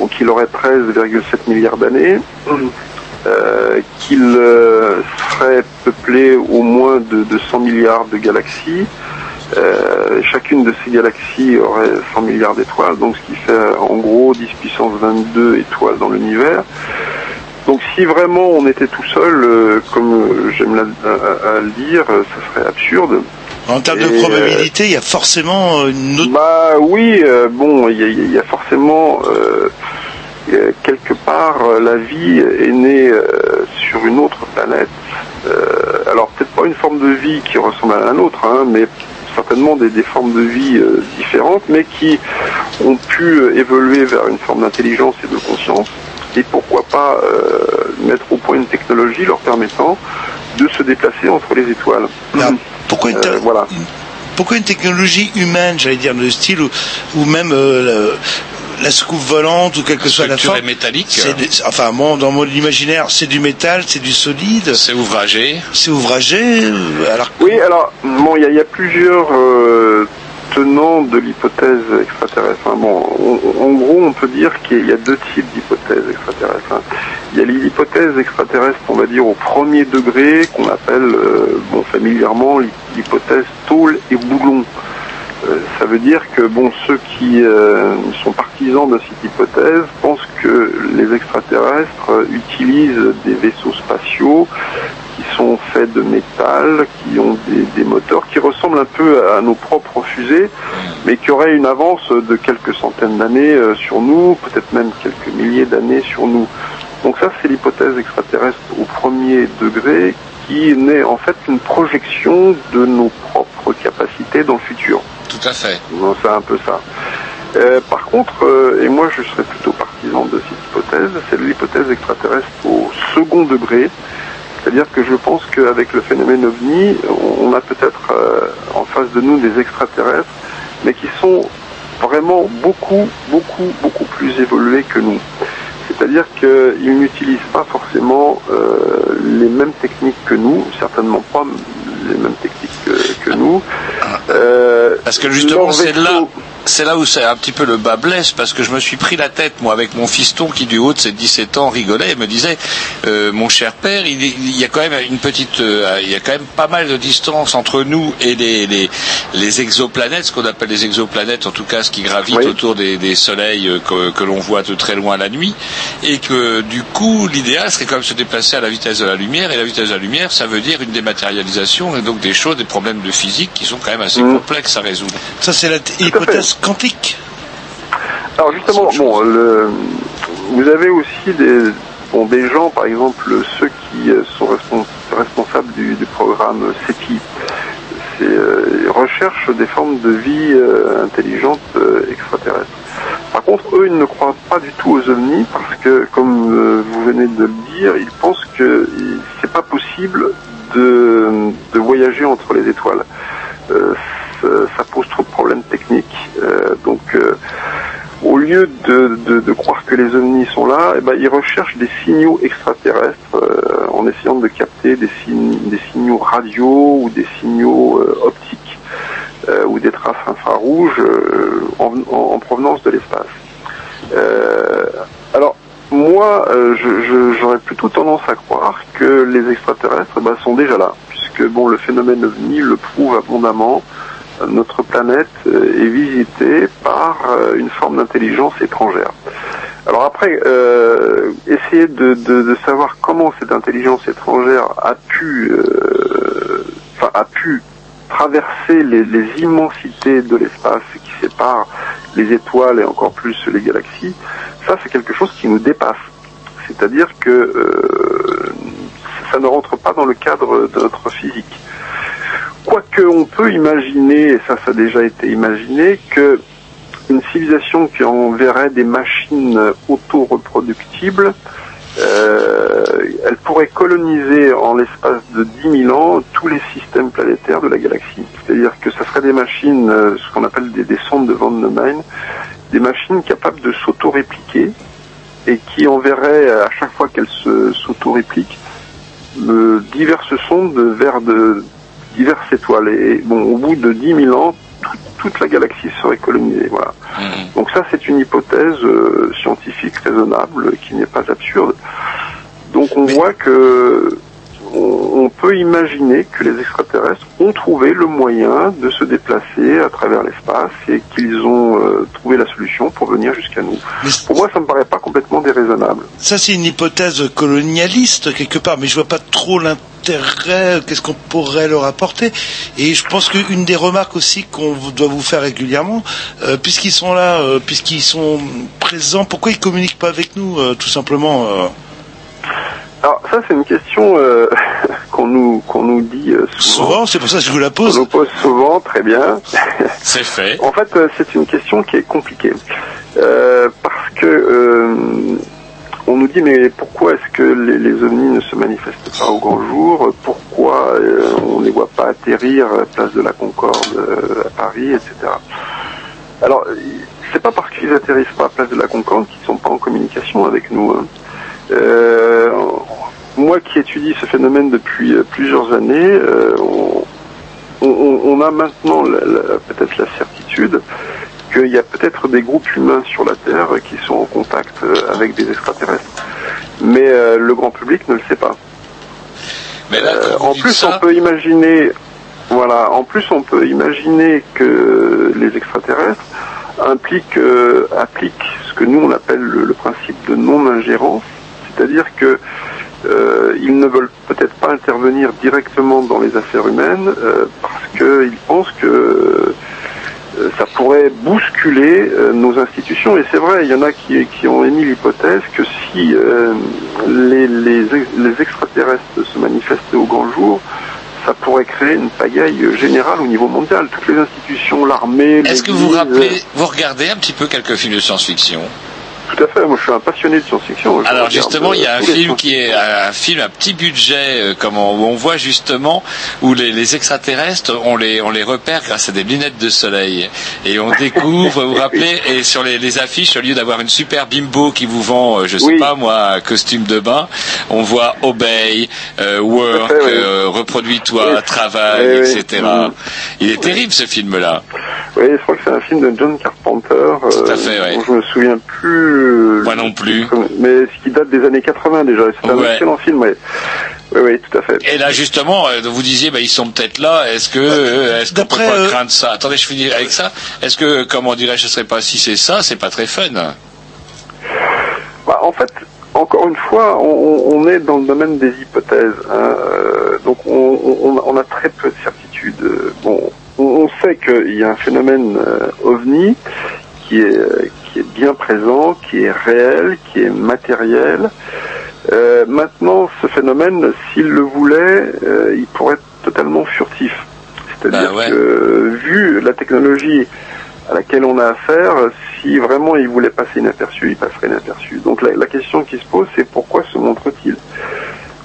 donc il aurait 13,7 milliards d'années qu'il serait peuplé au moins de, de 100 milliards de galaxies. Euh, chacune de ces galaxies aurait 100 milliards d'étoiles, donc ce qui fait euh, en gros 10 puissance 22 étoiles dans l'univers. Donc si vraiment on était tout seul, euh, comme j'aime à, à- à le dire, ça serait absurde. En termes de probabilité, il y a forcément une autre... Bah oui, bon, il y, y a forcément quelque part la vie est née sur une autre planète. Alors peut-être pas une forme de vie qui ressemble à la nôtre, hein, mais certainement des, des formes de vie euh, différentes, mais qui ont pu euh, évoluer vers une forme d'intelligence et de conscience. Et pourquoi pas euh, mettre au point une technologie leur permettant de se déplacer entre les étoiles. Pourquoi une, voilà. pourquoi une technologie humaine, j'allais dire, de style ou, ou même euh, la soucoupe volante ou quelle que soit la forme métallique. c'est des- Enfin, bon, dans mon imaginaire, c'est du métal, c'est du solide. C'est ouvragé. C'est ouvragé. euh, Alors, Oui, alors, bon, il y, a- il y a plusieurs euh, tenants de l'hypothèse extraterrestre. hein. Bon, on- en gros, on peut dire qu'il y a deux types d'hypothèses extraterrestres. hein. Il y a l'hypothèse extraterrestre, on va dire, au premier degré, qu'on appelle, euh, bon, familièrement, l'hy- l'hypothèse tôle et boulon. Euh, ça veut dire que bon, ceux qui euh, sont partisans de cette hypothèse pensent que les extraterrestres utilisent des vaisseaux spatiaux qui sont faits de métal, qui ont des, des moteurs qui ressemblent un peu à nos propres fusées, mais qui auraient une avance de quelques centaines d'années euh, sur nous, peut-être même quelques milliers d'années sur nous. Donc ça, c'est l'hypothèse extraterrestre au premier degré qui n'est en fait une projection de nos propres capacités dans le futur. Tout à fait. C'est un peu ça. Euh, par contre, euh, et moi je serais plutôt partisan de cette hypothèse, c'est l'hypothèse extraterrestre au second degré. C'est-à-dire que je pense qu'avec le phénomène ovni, on a peut-être euh, en face de nous des extraterrestres, mais qui sont vraiment beaucoup, beaucoup, beaucoup plus évolués que nous. C'est-à-dire qu'ils n'utilisent pas forcément euh, les mêmes techniques que nous, certainement pas les mêmes techniques que, que nous. Euh, Parce que justement, c'est là, c'est là où c'est un petit peu le bas blesse, parce que je me suis pris la tête, moi, avec mon fiston qui, du haut de ses 17 ans, rigolait et me disait, euh, mon cher père, il, y a quand même une petite, euh, il y a quand même pas mal de distance entre nous et les, les, les exoplanètes, ce qu'on appelle les exoplanètes, en tout cas, ce qui gravite autour des, des soleils euh, que, que l'on voit de très loin la nuit, et que, du coup, l'idéal serait quand même se déplacer à la vitesse de la lumière, et la vitesse de la lumière, ça veut dire une dématérialisation, et donc des choses, des problèmes de physique qui sont quand même assez complexes à résoudre. ça, c'est la t- hypothèse quantique. Alors justement, bon, le, vous avez aussi des, bon, des gens, par exemple, ceux qui euh, sont respons- responsables du, du programme SETI. C'est, euh, ils recherchent des formes de vie euh, intelligentes euh, extraterrestres. Par contre, eux, ils ne croient pas du tout aux ovnis parce que, comme euh, vous venez de le dire, ils pensent que c'est pas possible de, de voyager entre les étoiles. Euh, ça, pose trop de problèmes techniques. Euh, donc, euh, au lieu de, croire que les ovnis sont là, eh ben, ils recherchent des signaux extraterrestres en essayant de capter des, signaux radio ou des signaux optiques ou des traces infrarouges en, en- en provenance de l'espace. Alors, moi, j'aurais plutôt tendance à croire que les extraterrestres bah, sont déjà là, puisque bon, le phénomène ovni le prouve abondamment. Notre planète euh, est visitée par euh, une forme d'intelligence étrangère. Alors après, euh, essayer de, de- de savoir comment cette intelligence étrangère a pu, euh, enfin, a pu traverser les, les immensités de l'espace qui séparent les étoiles et encore plus les galaxies, ça c'est quelque chose qui nous dépasse. C'est-à-dire que euh, ça ne rentre pas dans le cadre de notre physique. Quoique on peut imaginer, et ça ça a déjà été imaginé, que une civilisation qui enverrait des machines auto-reproductibles, euh, elle pourrait coloniser en l'espace de 10 000 ans tous les systèmes planétaires de la galaxie. C'est-à-dire que ça serait des machines, euh, ce qu'on appelle des, des sondes de Van des machines capables de s'auto-répliquer et qui enverraient à chaque fois qu'elles s'auto-répliquent euh, diverses sondes vers de diverses étoiles. Et bon, au bout de 10 000 ans, tout- toute la galaxie serait colonisée. Voilà. Donc ça, c'est une hypothèse euh, scientifique raisonnable qui n'est pas absurde. Donc on voit que on, peut imaginer que les extraterrestres ont trouvé le moyen de se déplacer à travers l'espace et qu'ils ont euh, trouvé la solution pour venir jusqu'à nous. Pour moi, ça me paraît pas complètement déraisonnable. Ça, c'est une hypothèse colonialiste, quelque part, mais je vois pas trop l'intérêt, qu'est-ce qu'on pourrait leur apporter. Et je pense qu'une des remarques aussi qu'on doit vous faire régulièrement, euh, puisqu'ils sont là, euh, puisqu'ils sont présents, pourquoi ils communiquent pas avec nous, tout simplement Alors ça, c'est une question euh, <laughs> qu'on nous qu'on nous dit euh, souvent. Souvent, c'est pour ça que je vous la pose. On nous pose souvent, très bien. <laughs> C'est fait. En fait, euh, c'est une question qui est compliquée Euh, parce que on nous dit mais pourquoi est-ce que les, les ovnis ne se manifestent pas au grand jour? Pourquoi on ne les voit pas atterrir à place de la Concorde à Paris, etc. Alors, c'est pas parce qu'ils atterrissent pas à place de la Concorde qu'ils sont pas en communication avec nous. hein. Euh, moi qui étudie ce phénomène depuis euh, plusieurs années, euh, on, on- on a maintenant peut-être la certitude qu'il y a peut-être des groupes humains sur la Terre qui sont en contact avec des extraterrestres. Mais euh, le grand public ne le sait pas. Mais là, Euh, en plus, ça- on peut imaginer, voilà, en plus, on peut imaginer que les extraterrestres impliquent, euh, appliquent ce que nous on appelle le, le principe de non-ingérence, c'est-à-dire que euh, ils ne veulent peut-être pas intervenir directement dans les affaires humaines euh, parce qu'ils pensent que euh, ça pourrait bousculer euh, nos institutions. Et c'est vrai, il y en a qui, qui ont émis l'hypothèse que si les, les, ex- les extraterrestres se manifestaient au grand jour, ça pourrait créer une pagaille générale au niveau mondial. Toutes les institutions, l'armée, Est-ce que vous rappelez, vous regardez un petit peu quelques films de science-fiction? Tout à fait, moi je suis un passionné de science-fiction. Alors justement, il y a euh, un les film qui est un film à petit budget, euh, comme on- où on voit justement où les, les extraterrestres, on les on les repère grâce à des lunettes de soleil et on <laughs> découvre, vous vous rappelez, et sur les, les affiches, au lieu d'avoir une super bimbo qui vous vend, euh, je sais pas moi, un costume de bain, on voit obey, euh, work, oui. euh, reproduis-toi, Oui. travail, etc. Mhm. Il est terrible ce film-là. Oui, je crois que c'est un film de John Carpenter. Tout à euh, fait, ouais. dont je me souviens plus. Moi non plus. Mais ce qui date des années 80 déjà. C'est un Ouais. excellent film, oui. Oui, oui, tout à fait. Et là justement, euh, vous disiez, bah, ils sont peut-être là. Est-ce que, euh, est-ce qu'on peut pas euh, craindre ça? Attendez, je finis avec ça. Est-ce que, comment dirais-je, ce serait pas si c'est ça, c'est pas très fun. Bah, en fait, encore une fois, on, est dans le domaine des hypothèses. hein, euh, donc, on, on- on a très peu de certitude. Euh, Bon, on, sait qu'il y a un phénomène euh, ovni qui est, qui est bien présent, qui est réel, qui est matériel. Euh, maintenant, ce phénomène, s'il le voulait, euh, il pourrait être totalement furtif. C'est-à-dire Bah ouais. que, vu la technologie à laquelle on a affaire, si vraiment il voulait passer inaperçu, il passerait inaperçu. Donc la, la question qui se pose, c'est pourquoi se montre-t-il?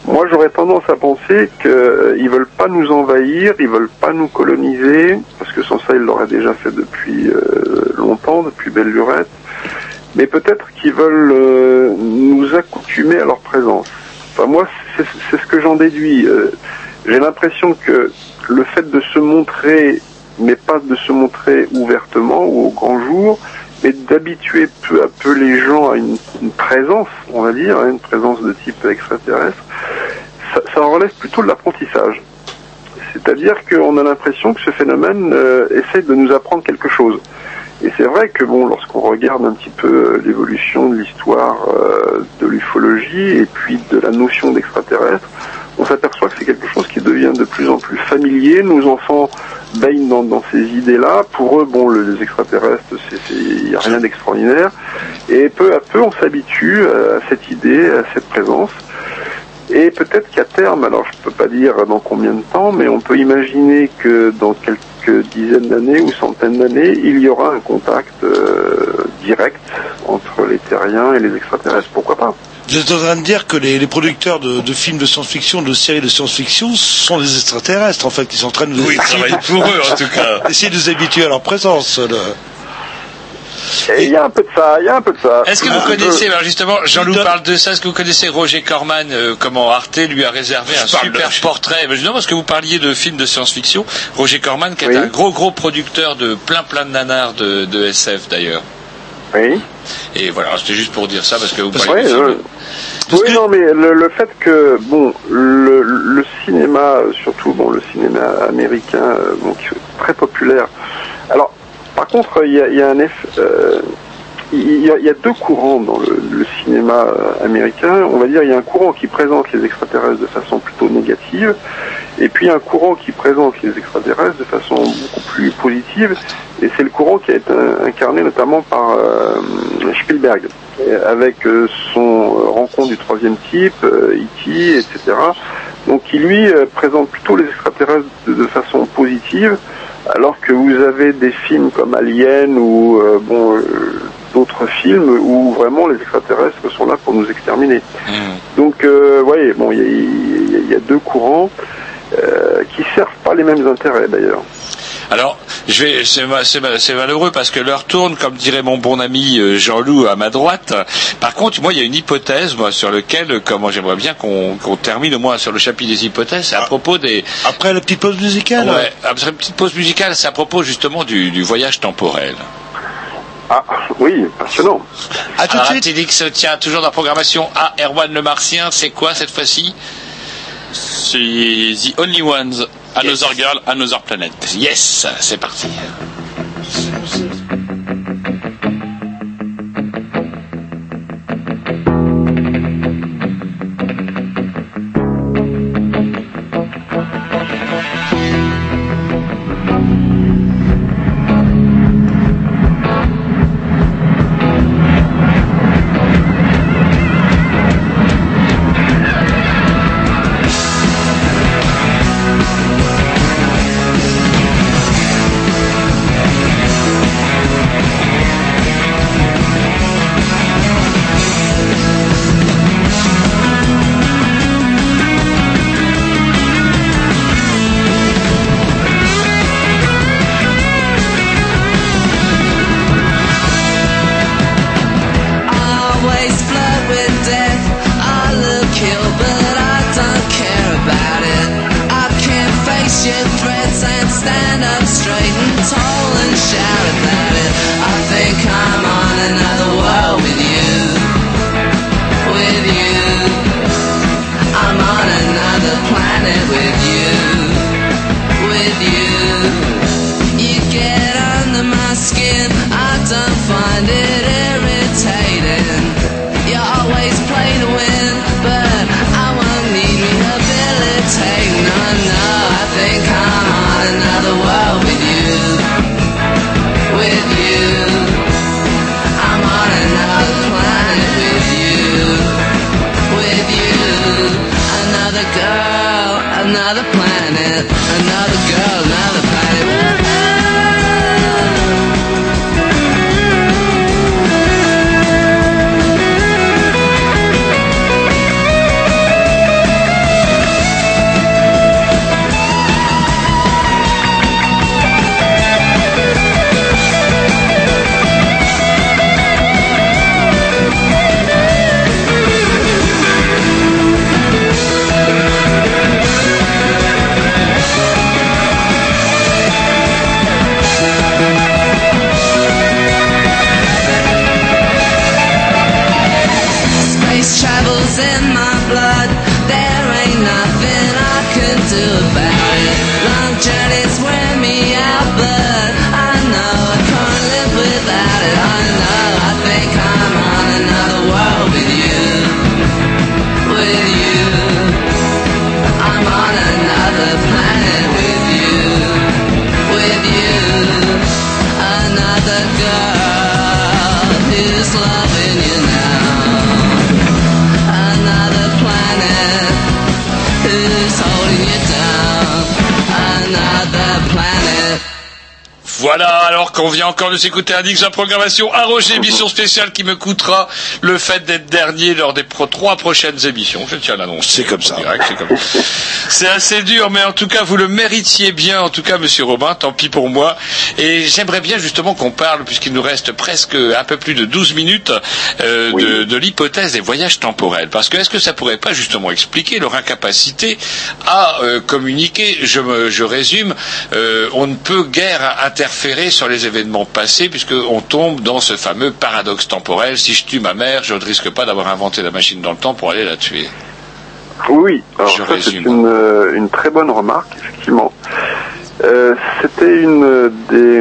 Moi, j'aurais tendance à penser qu'ils veulent pas nous envahir, ils veulent pas nous coloniser, parce que sans ça, ils l'auraient déjà fait depuis euh, longtemps, depuis belle lurette. Mais peut-être qu'ils veulent euh, nous accoutumer à leur présence. Enfin, moi, c'est ce que j'en déduis. Euh, J'ai l'impression que le fait de se montrer, mais pas de se montrer ouvertement ou au grand jour, mais d'habituer peu à peu les gens à une, présence, on va dire, à une présence de type extraterrestre, ça, ça relève plutôt de l'apprentissage. C'est-à-dire qu'on a l'impression que ce phénomène euh, essaie de nous apprendre quelque chose. Et c'est vrai que bon, lorsqu'on regarde un petit peu euh, l'évolution de l'histoire euh, de l'ufologie et puis de la notion d'extraterrestre, on s'aperçoit que c'est quelque chose qui devient de plus en plus familier. Nos enfants baignent dans, dans ces idées-là. Pour eux, bon, le- les extraterrestres, il n'y a rien d'extraordinaire. Et peu à peu, on s'habitue euh, à cette idée, à cette présence. Et peut-être qu'à terme, alors je peux pas dire dans combien de temps, mais on peut imaginer que dans quelques dizaines d'années ou centaines d'années, il y aura un contact euh, direct entre les terriens et les extraterrestres. Pourquoi pas? Vous êtes en train de dire que les, les producteurs de, de films de science-fiction, de séries de science-fiction, sont des extraterrestres, en fait, qui sont en train de nous Oui, ils travaillent pour eux, en tout cas. <laughs> Essayer de nous habituer à leur présence. là. Et il y a un peu de ça, il y a un peu de ça. Est-ce que vous Un connaissez, peu. alors justement, Jean-Loup parle de ça, est-ce que vous connaissez Roger Corman, euh, comment Arte lui a réservé un super de- portrait? Mais Non, parce que vous parliez de films de science-fiction. Roger Corman, qui est Oui. un gros, gros producteur de plein, plein de nanars de, de SF, d'ailleurs. Oui. Et voilà, c'était juste pour dire ça, parce que vous parlez ouais, euh, Oui, non, mais le, le fait que, bon, le, le cinéma, surtout, bon, le cinéma américain, euh, bon, qui est très populaire. Alors, par contre, il y a, il y a un eff- euh, il y, a, il y a deux courants dans le, le cinéma euh, américain. On va dire, il y a un courant qui présente les extraterrestres de façon plutôt négative, et puis un courant qui présente les extraterrestres de façon beaucoup plus positive. Et c'est le courant qui a été incarné notamment par euh, Spielberg, avec euh, son rencontre du troisième type, euh, E.T., etc. Donc qui lui présente plutôt les extraterrestres de, de façon positive, alors que vous avez des films comme Alien ou euh, bon euh, d'autres films où vraiment les extraterrestres sont là pour nous exterminer. Donc, euh, voyez, bon, il y a, y y deux courants euh, qui servent pas les mêmes intérêts d'ailleurs. Alors, je vais, c'est, ma- c'est ma- c'est malheureux parce que l'heure tourne, comme dirait mon bon ami euh, Jean-Loup à ma droite. Par contre, moi, il y a une hypothèse, moi, sur laquelle, euh, comment j'aimerais bien qu'on, qu'on termine au moins sur le chapitre des hypothèses, c'est à propos des. Après la petite pause musicale. Ouais, après une petite pause musicale, c'est à propos justement du, du voyage temporel. Ah, oui, passionnant. À tout de Alors, suite. Atélix tient toujours dans la programmation. Ah, Erwan le Martien, c'est quoi cette fois-ci? C'est The Only Ones, Another Girl, Another Planet. Yes, c'est parti. Qu'on vient encore de s'écouter un X en programmation à Roger, émission spéciale qui me coûtera le fait d'être dernier lors des pro- trois prochaines émissions. Je tiens à l'annoncer. C'est comme ça. C'est comme- assez dur, mais en tout cas, vous le méritiez bien, en tout cas, monsieur Robin, tant pis pour moi. Et j'aimerais bien justement qu'on parle, puisqu'il nous reste presque un peu plus de 12 minutes, euh, de, de l'hypothèse des voyages temporels. Parce que est-ce que ça pourrait pas justement expliquer leur incapacité à euh, communiquer? Je, me, je résume, euh, on ne peut guère interférer sur les événements passés, puisqu'on tombe dans ce fameux paradoxe temporel. Si je tue ma mère, je ne risque pas d'avoir inventé la machine dans le temps pour aller la tuer. Oui, alors Je ça c'est une, euh, une très bonne remarque, effectivement. Euh, C'était une des,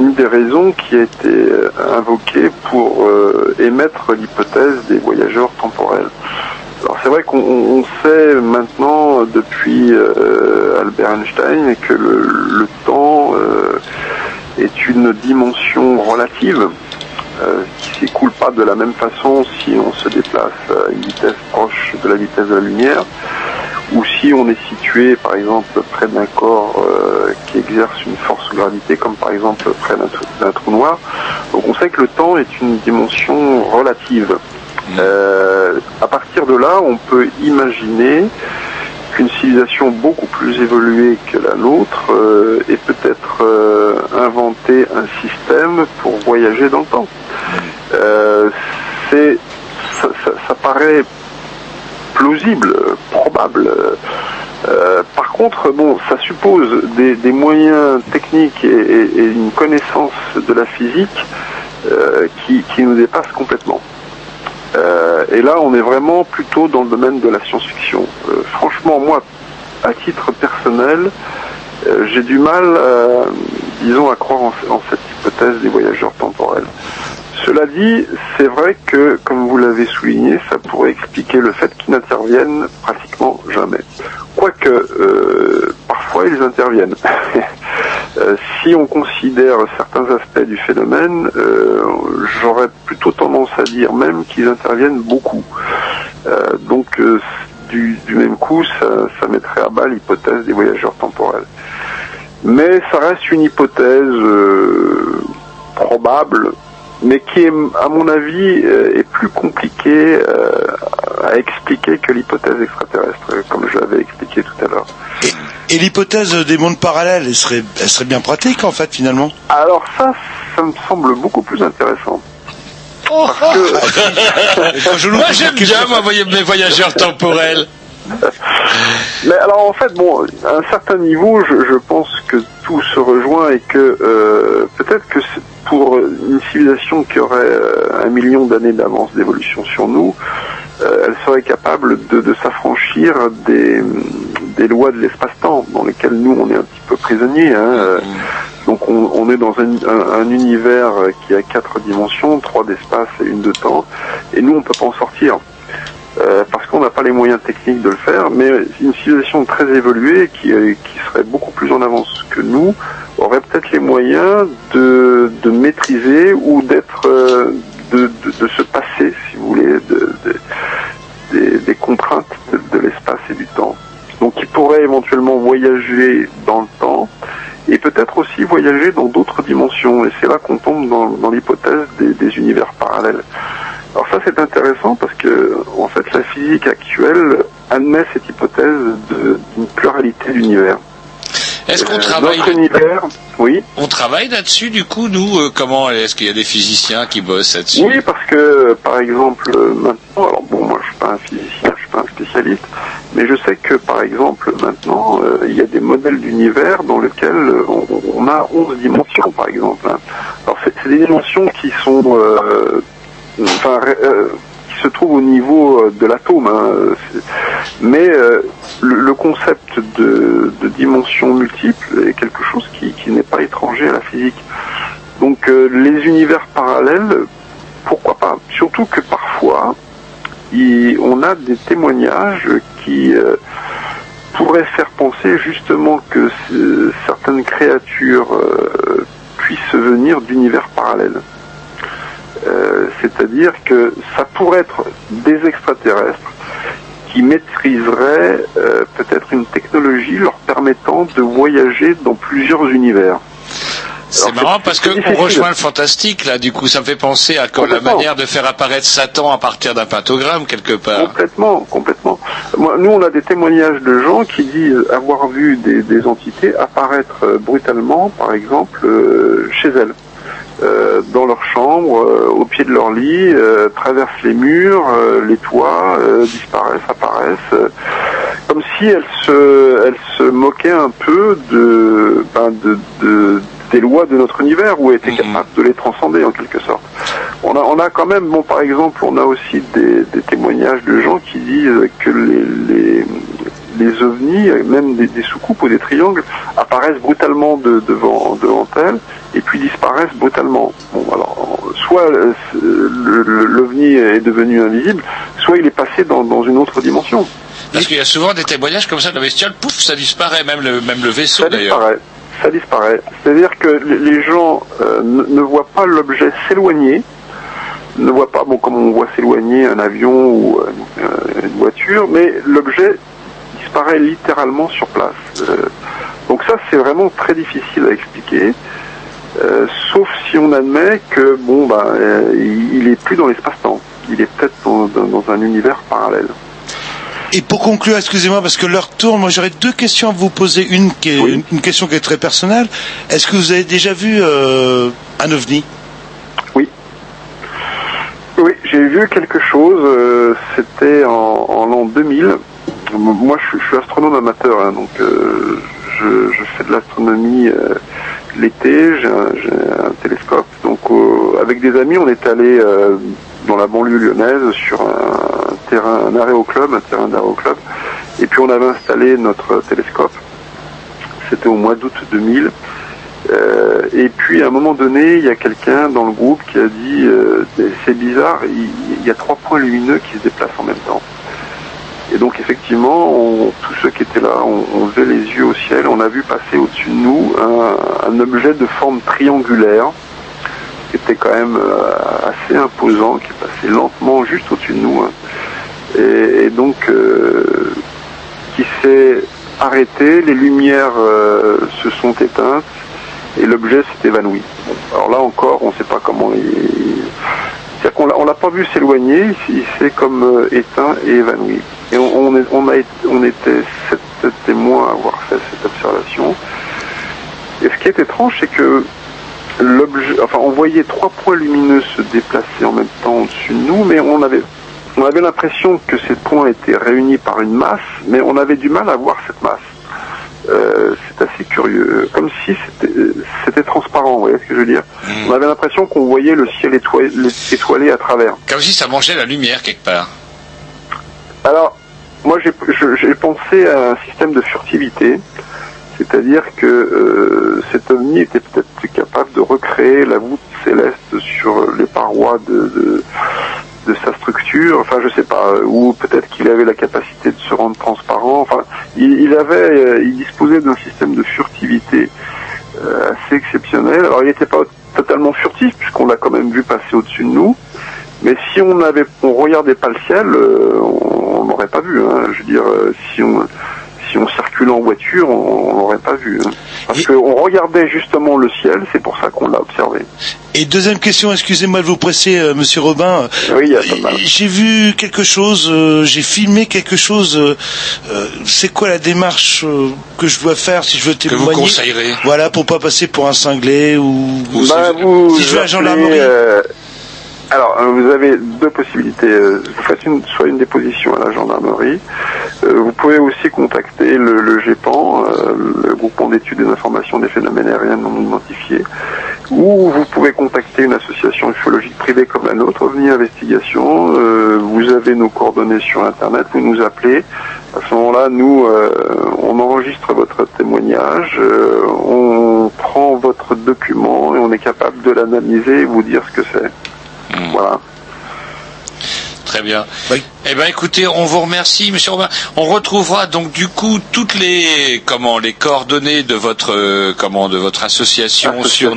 une des raisons qui a été euh, invoquée pour euh, émettre l'hypothèse des voyageurs temporels. Alors c'est vrai qu'on on- on sait maintenant euh, depuis euh, Albert Einstein que le, temps euh, est une dimension relative euh, qui s'écoule pas de la même façon si on se déplace à une vitesse proche de la vitesse de la lumière ou si on est situé par exemple près d'un corps qui exerce une force gravité comme par exemple près d'un trou noir. Donc on sait que le temps est une dimension relative. Euh, à partir de là, on peut imaginer qu'une civilisation beaucoup plus évoluée que la nôtre euh, ait peut-être euh, inventé un système pour voyager dans le temps. Euh, c'est, ça, ça- ça paraît plausible, probable. Euh, par contre, bon, ça suppose des, des moyens techniques et, et- et une connaissance de la physique euh, qui, qui nous dépassent complètement. Euh, et là, on est vraiment plutôt dans le domaine de la science-fiction. Euh, franchement, moi, à titre personnel, euh, j'ai du mal, disons, à croire en cette hypothèse des voyageurs temporels. Cela dit, c'est vrai que, comme vous l'avez souligné, ça pourrait expliquer le fait qu'ils n'interviennent pratiquement jamais. Quoique, euh, parfois, ils interviennent. <laughs> Euh, si on considère certains aspects du phénomène, euh, j'aurais plutôt tendance à dire même qu'ils interviennent beaucoup. Euh, donc, du, même coup, ça, ça mettrait à bas l'hypothèse des voyageurs temporels. Mais ça reste une hypothèse probable, mais qui est, à mon avis, euh, est plus compliquée euh, à expliquer que l'hypothèse extraterrestre, comme je l'avais expliqué tout à l'heure. Et l'hypothèse des mondes parallèles, elle serait, elle serait bien pratique en fait finalement. Alors ça, ça me semble beaucoup plus intéressant. <laughs> Moi j'aime bien moi, mes voyageurs temporels. <laughs> Mais alors en fait, bon, à un certain niveau, je, je pense que tout se rejoint et que euh, peut-être que pour une civilisation qui aurait euh, un million d'années d'avance d'évolution sur nous, euh, elle serait capable de, de s'affranchir des, des lois de l'espace-temps dans lesquelles nous on est un petit peu prisonniers. hein. Euh, Donc on, on est dans un, un- un univers qui a quatre dimensions, trois d'espace et une de temps, et nous on peut pas en sortir. Euh, qu'on n'a pas les moyens techniques de le faire, mais une civilisation très évoluée qui, euh, qui serait beaucoup plus en avance que nous aurait peut-être les moyens de, de maîtriser ou d'être euh, de, de, de se passer, si vous voulez, de, de- des, des contraintes de l'espace et du temps. Donc il pourrait éventuellement voyager dans le temps et peut-être aussi voyager dans d'autres dimensions. Et c'est là qu'on tombe dans, dans l'hypothèse des, des univers parallèles. Alors ça c'est intéressant parce que en fait la physique actuelle admet cette hypothèse d'une pluralité d'univers. Est-ce qu'on Euh, travaille Notre univers, oui. On travaille là-dessus du coup nous euh, comment est-ce qu'il y a des physiciens qui bossent là-dessus? Oui, parce que, par exemple, euh, maintenant, alors bon, moi je suis pas un physicien, un spécialiste, mais je sais que, par exemple, maintenant, euh, il y a des modèles d'univers dans lesquels euh, on, a 11 dimensions, par exemple. hein. Alors c'est des dimensions qui sont, euh, enfin, qui se trouvent au niveau de l'atome, hein, mais le, concept de, de dimensions multiples est quelque chose qui, n'est pas étranger à la physique. Donc les univers parallèles, pourquoi pas? Surtout que parfois, on a des témoignages qui euh, pourraient faire penser justement que ce- certaines créatures euh, puissent venir d'univers parallèles. Euh, C'est-à-dire que ça pourrait être des extraterrestres qui maîtriseraient peut-être une technologie leur permettant de voyager dans plusieurs univers. C'est marrant parce que on rejoint le fantastique là. Du coup, ça me fait penser à quand la manière de faire apparaître Satan à partir d'un pentagramme quelque part. Complètement, complètement. Moi, nous, on a des témoignages de gens qui disent avoir vu des, des entités apparaître euh, brutalement, par exemple, euh, chez elles. Euh, dans leur chambre, au pied de leur lit, traversent les murs, les toits, disparaissent, apparaissent, comme si elles se, elles se moquaient un peu de, ben, de, de- des lois de notre univers ou étaient capables de les transcender en quelque sorte. On a, on a quand même, bon, par exemple, on a aussi des, des témoignages de gens qui disent que les, les, les ovnis, même des, des soucoupes ou des triangles, apparaissent brutalement de- devant, devant elles et puis disparaissent brutalement. Bon, alors, soit euh, l'ovni est devenu invisible, soit il est passé dans, dans une autre dimension. Parce qu'il y a souvent des témoignages comme ça de la bestiole, pouf, ça disparaît, même le, même le vaisseau Ça d'ailleurs. Ça disparaît. C'est-à-dire que les- gens euh, ne, voient pas l'objet s'éloigner, ne voient pas, bon, comme on voit s'éloigner un avion ou euh, une voiture, mais l'objet disparaît littéralement sur place. Euh, donc ça, c'est vraiment très difficile à expliquer. euh, sauf si on admet que bon bah euh, il est plus dans l'espace-temps, il est peut-être dans un univers parallèle. Et pour conclure, excusez-moi, parce que l'heure tourne, moi j'aurais deux questions à vous poser. Une, qui est, une, une question qui est très personnelle. Est-ce que vous avez déjà vu euh, un ovni? Oui, j'ai vu quelque chose, euh, c'était en, en l'an 2000. M- Moi, je, suis- je suis astronome amateur, hein, donc euh, je, je fais de l'astronomie l'été, j'ai un, un télescope. Donc, avec des amis, on est allé dans la banlieue lyonnaise sur un un aéroclub, un terrain d'aéroclub, et puis on avait installé notre télescope. C'était au mois d'août 2000. Euh, et puis à un moment donné, il y a quelqu'un dans le groupe qui a dit euh, c'est bizarre, il, y a trois points lumineux qui se déplacent en même temps. Et donc effectivement, tous ceux qui étaient là, on, levait les yeux au ciel, on a vu passer au-dessus de nous un, un objet de forme triangulaire qui était quand même euh, assez imposant, qui est passé lentement juste au-dessus de nous. hein. Et, donc euh, qui s'est arrêté, les lumières euh, se sont éteintes et l'objet s'est évanoui. Alors là encore, on ne sait pas comment il... C'est-à-dire qu'on on l'a pas vu s'éloigner, il s'est comme euh, éteint et évanoui. Et on, a on était sept témoins à avoir fait cette observation. Et ce qui est étrange, c'est que l'objet, enfin, on voyait trois points lumineux se déplacer en même temps au-dessus de nous, mais on avait, on avait l'impression que ces points étaient réunis par une masse, mais on avait du mal à voir cette masse. Euh, c'est assez curieux, comme si c'était transparent, vous voyez ce que je veux dire On avait l'impression qu'on voyait le ciel étoilé, étoilé à travers. Comme si ça mangeait la lumière quelque part. Alors, moi j'ai pensé à un système de furtivité, c'est-à-dire que euh, cet ovni était peut-être capable de recréer la voûte céleste sur les parois de, de, de sa structure, enfin je sais pas, ou peut-être qu'il avait la capacité de se rendre transparent, enfin il, il avait, euh, il disposait d'un système de furtivité euh, assez exceptionnel. Alors il n'était pas totalement furtif puisqu'on l'a quand même vu passer au-dessus de nous, mais si on avait, on regardait pas le ciel, euh, on n'aurait pas vu. Hein. Je veux dire, euh, si on si on circulait en voiture, on n'aurait pas vu. hein. Parce qu'on regardait justement le ciel, c'est pour ça qu'on l'a observé. Et deuxième question, excusez-moi de vous presser, euh, Monsieur Robin. Oui, il y a pas mal. J'ai vu quelque chose, euh, j'ai filmé quelque chose. euh, c'est quoi la démarche euh, que je dois faire si je veux Que vous témoigner conseillerez Voilà, pour pas passer pour un cinglé ou, ou Bah, si, vous si je à la gendarmerie. Alors, euh, vous avez deux possibilités. Euh, Vous faites une, soit une déposition à la gendarmerie. Euh, vous pouvez aussi contacter le, le GEPAN, le groupement d'études des informations des phénomènes aériens non identifiés. Ou vous pouvez contacter une association ufologique privée comme la nôtre, OVNI Investigation. Vous avez nos coordonnées sur Internet, vous nous appelez. À ce moment-là, nous, on enregistre votre témoignage, on prend votre document et on est capable de l'analyser et vous dire ce que c'est. Voilà. Très bien. Eh ben, écoutez, on vous remercie, Monsieur Robin. On retrouvera donc du coup toutes les comment les coordonnées de votre euh, comment de votre association, sur.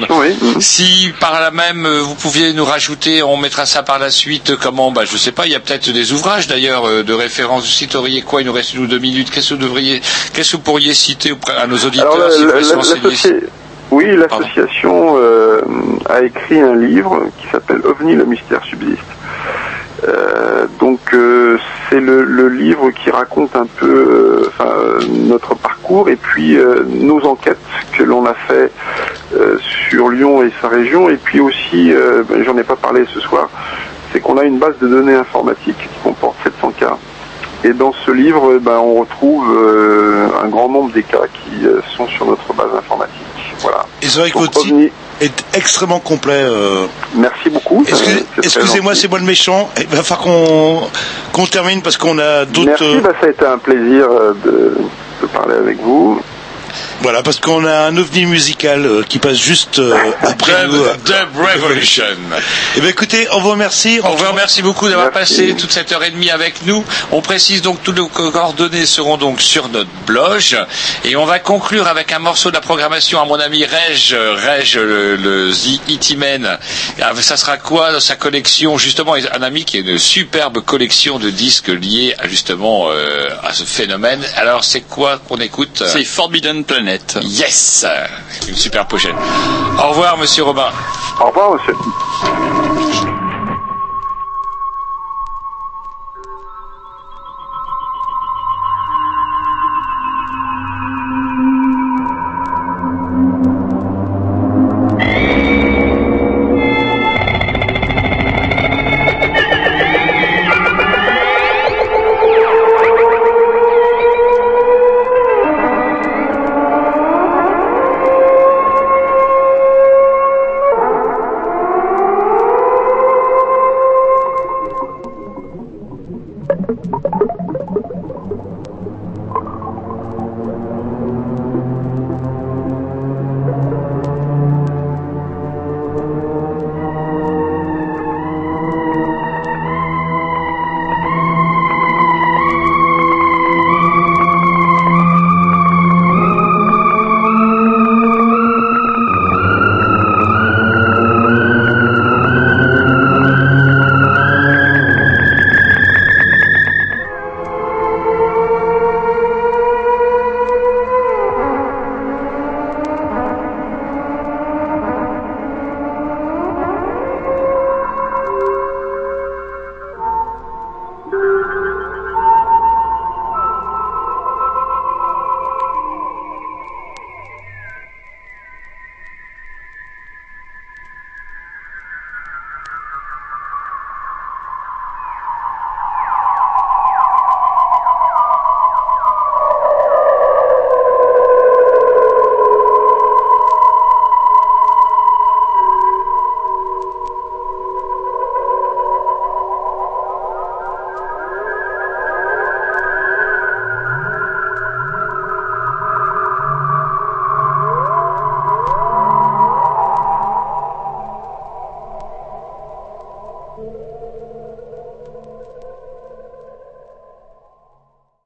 Si par là même euh, vous pouviez nous rajouter, on mettra ça par la suite. euh, Comment Bah, je sais pas. Il y a peut-être des ouvrages d'ailleurs de référence. Vous citeriez quoi? Il nous reste une ou deux minutes. Qu'est-ce que vous devriez, qu'est-ce que vous pourriez citer auprès- à nos auditeurs Alors, la- si la- la- Oui, l'association euh, a écrit un livre qui s'appelle OVNI, le mystère subsiste. Euh, donc euh, c'est le, le livre qui raconte un peu euh, notre parcours et puis nos enquêtes que l'on a fait sur Lyon et sa région et puis aussi, ben, j'en ai pas parlé ce soir, c'est qu'on a une base de données informatique qui comporte 700 cas. Et dans ce livre, ben, on retrouve un grand nombre des cas qui sont sur notre base informatique. Voilà. Et est extrêmement complet. euh. Merci beaucoup. Excusez-moi, c'est moi le méchant. Il va falloir qu'on termine parce qu'on a d'autres. Merci, euh, bah, ça a été un plaisir euh, de, de parler avec vous. Voilà, parce qu'on a un ovni musical euh, qui passe juste euh, <laughs> après Dub, nous. Dub Revolution. Eh bien, écoutez, on vous remercie. On vous remercie beaucoup d'avoir passé toute cette heure et demie avec nous. On précise donc toutes nos coordonnées seront donc sur notre blog et on va conclure avec un morceau de la programmation à mon ami Reg, Reg le, le The E.T. Man. Ah, Ça sera quoi dans sa collection justement? Un ami qui a une superbe collection de disques liés à, justement euh, à ce phénomène. Alors c'est quoi qu'on écoute? C'est Forbidden Planet. Yes, une super pochette. Au revoir Monsieur Robin. Au revoir, monsieur.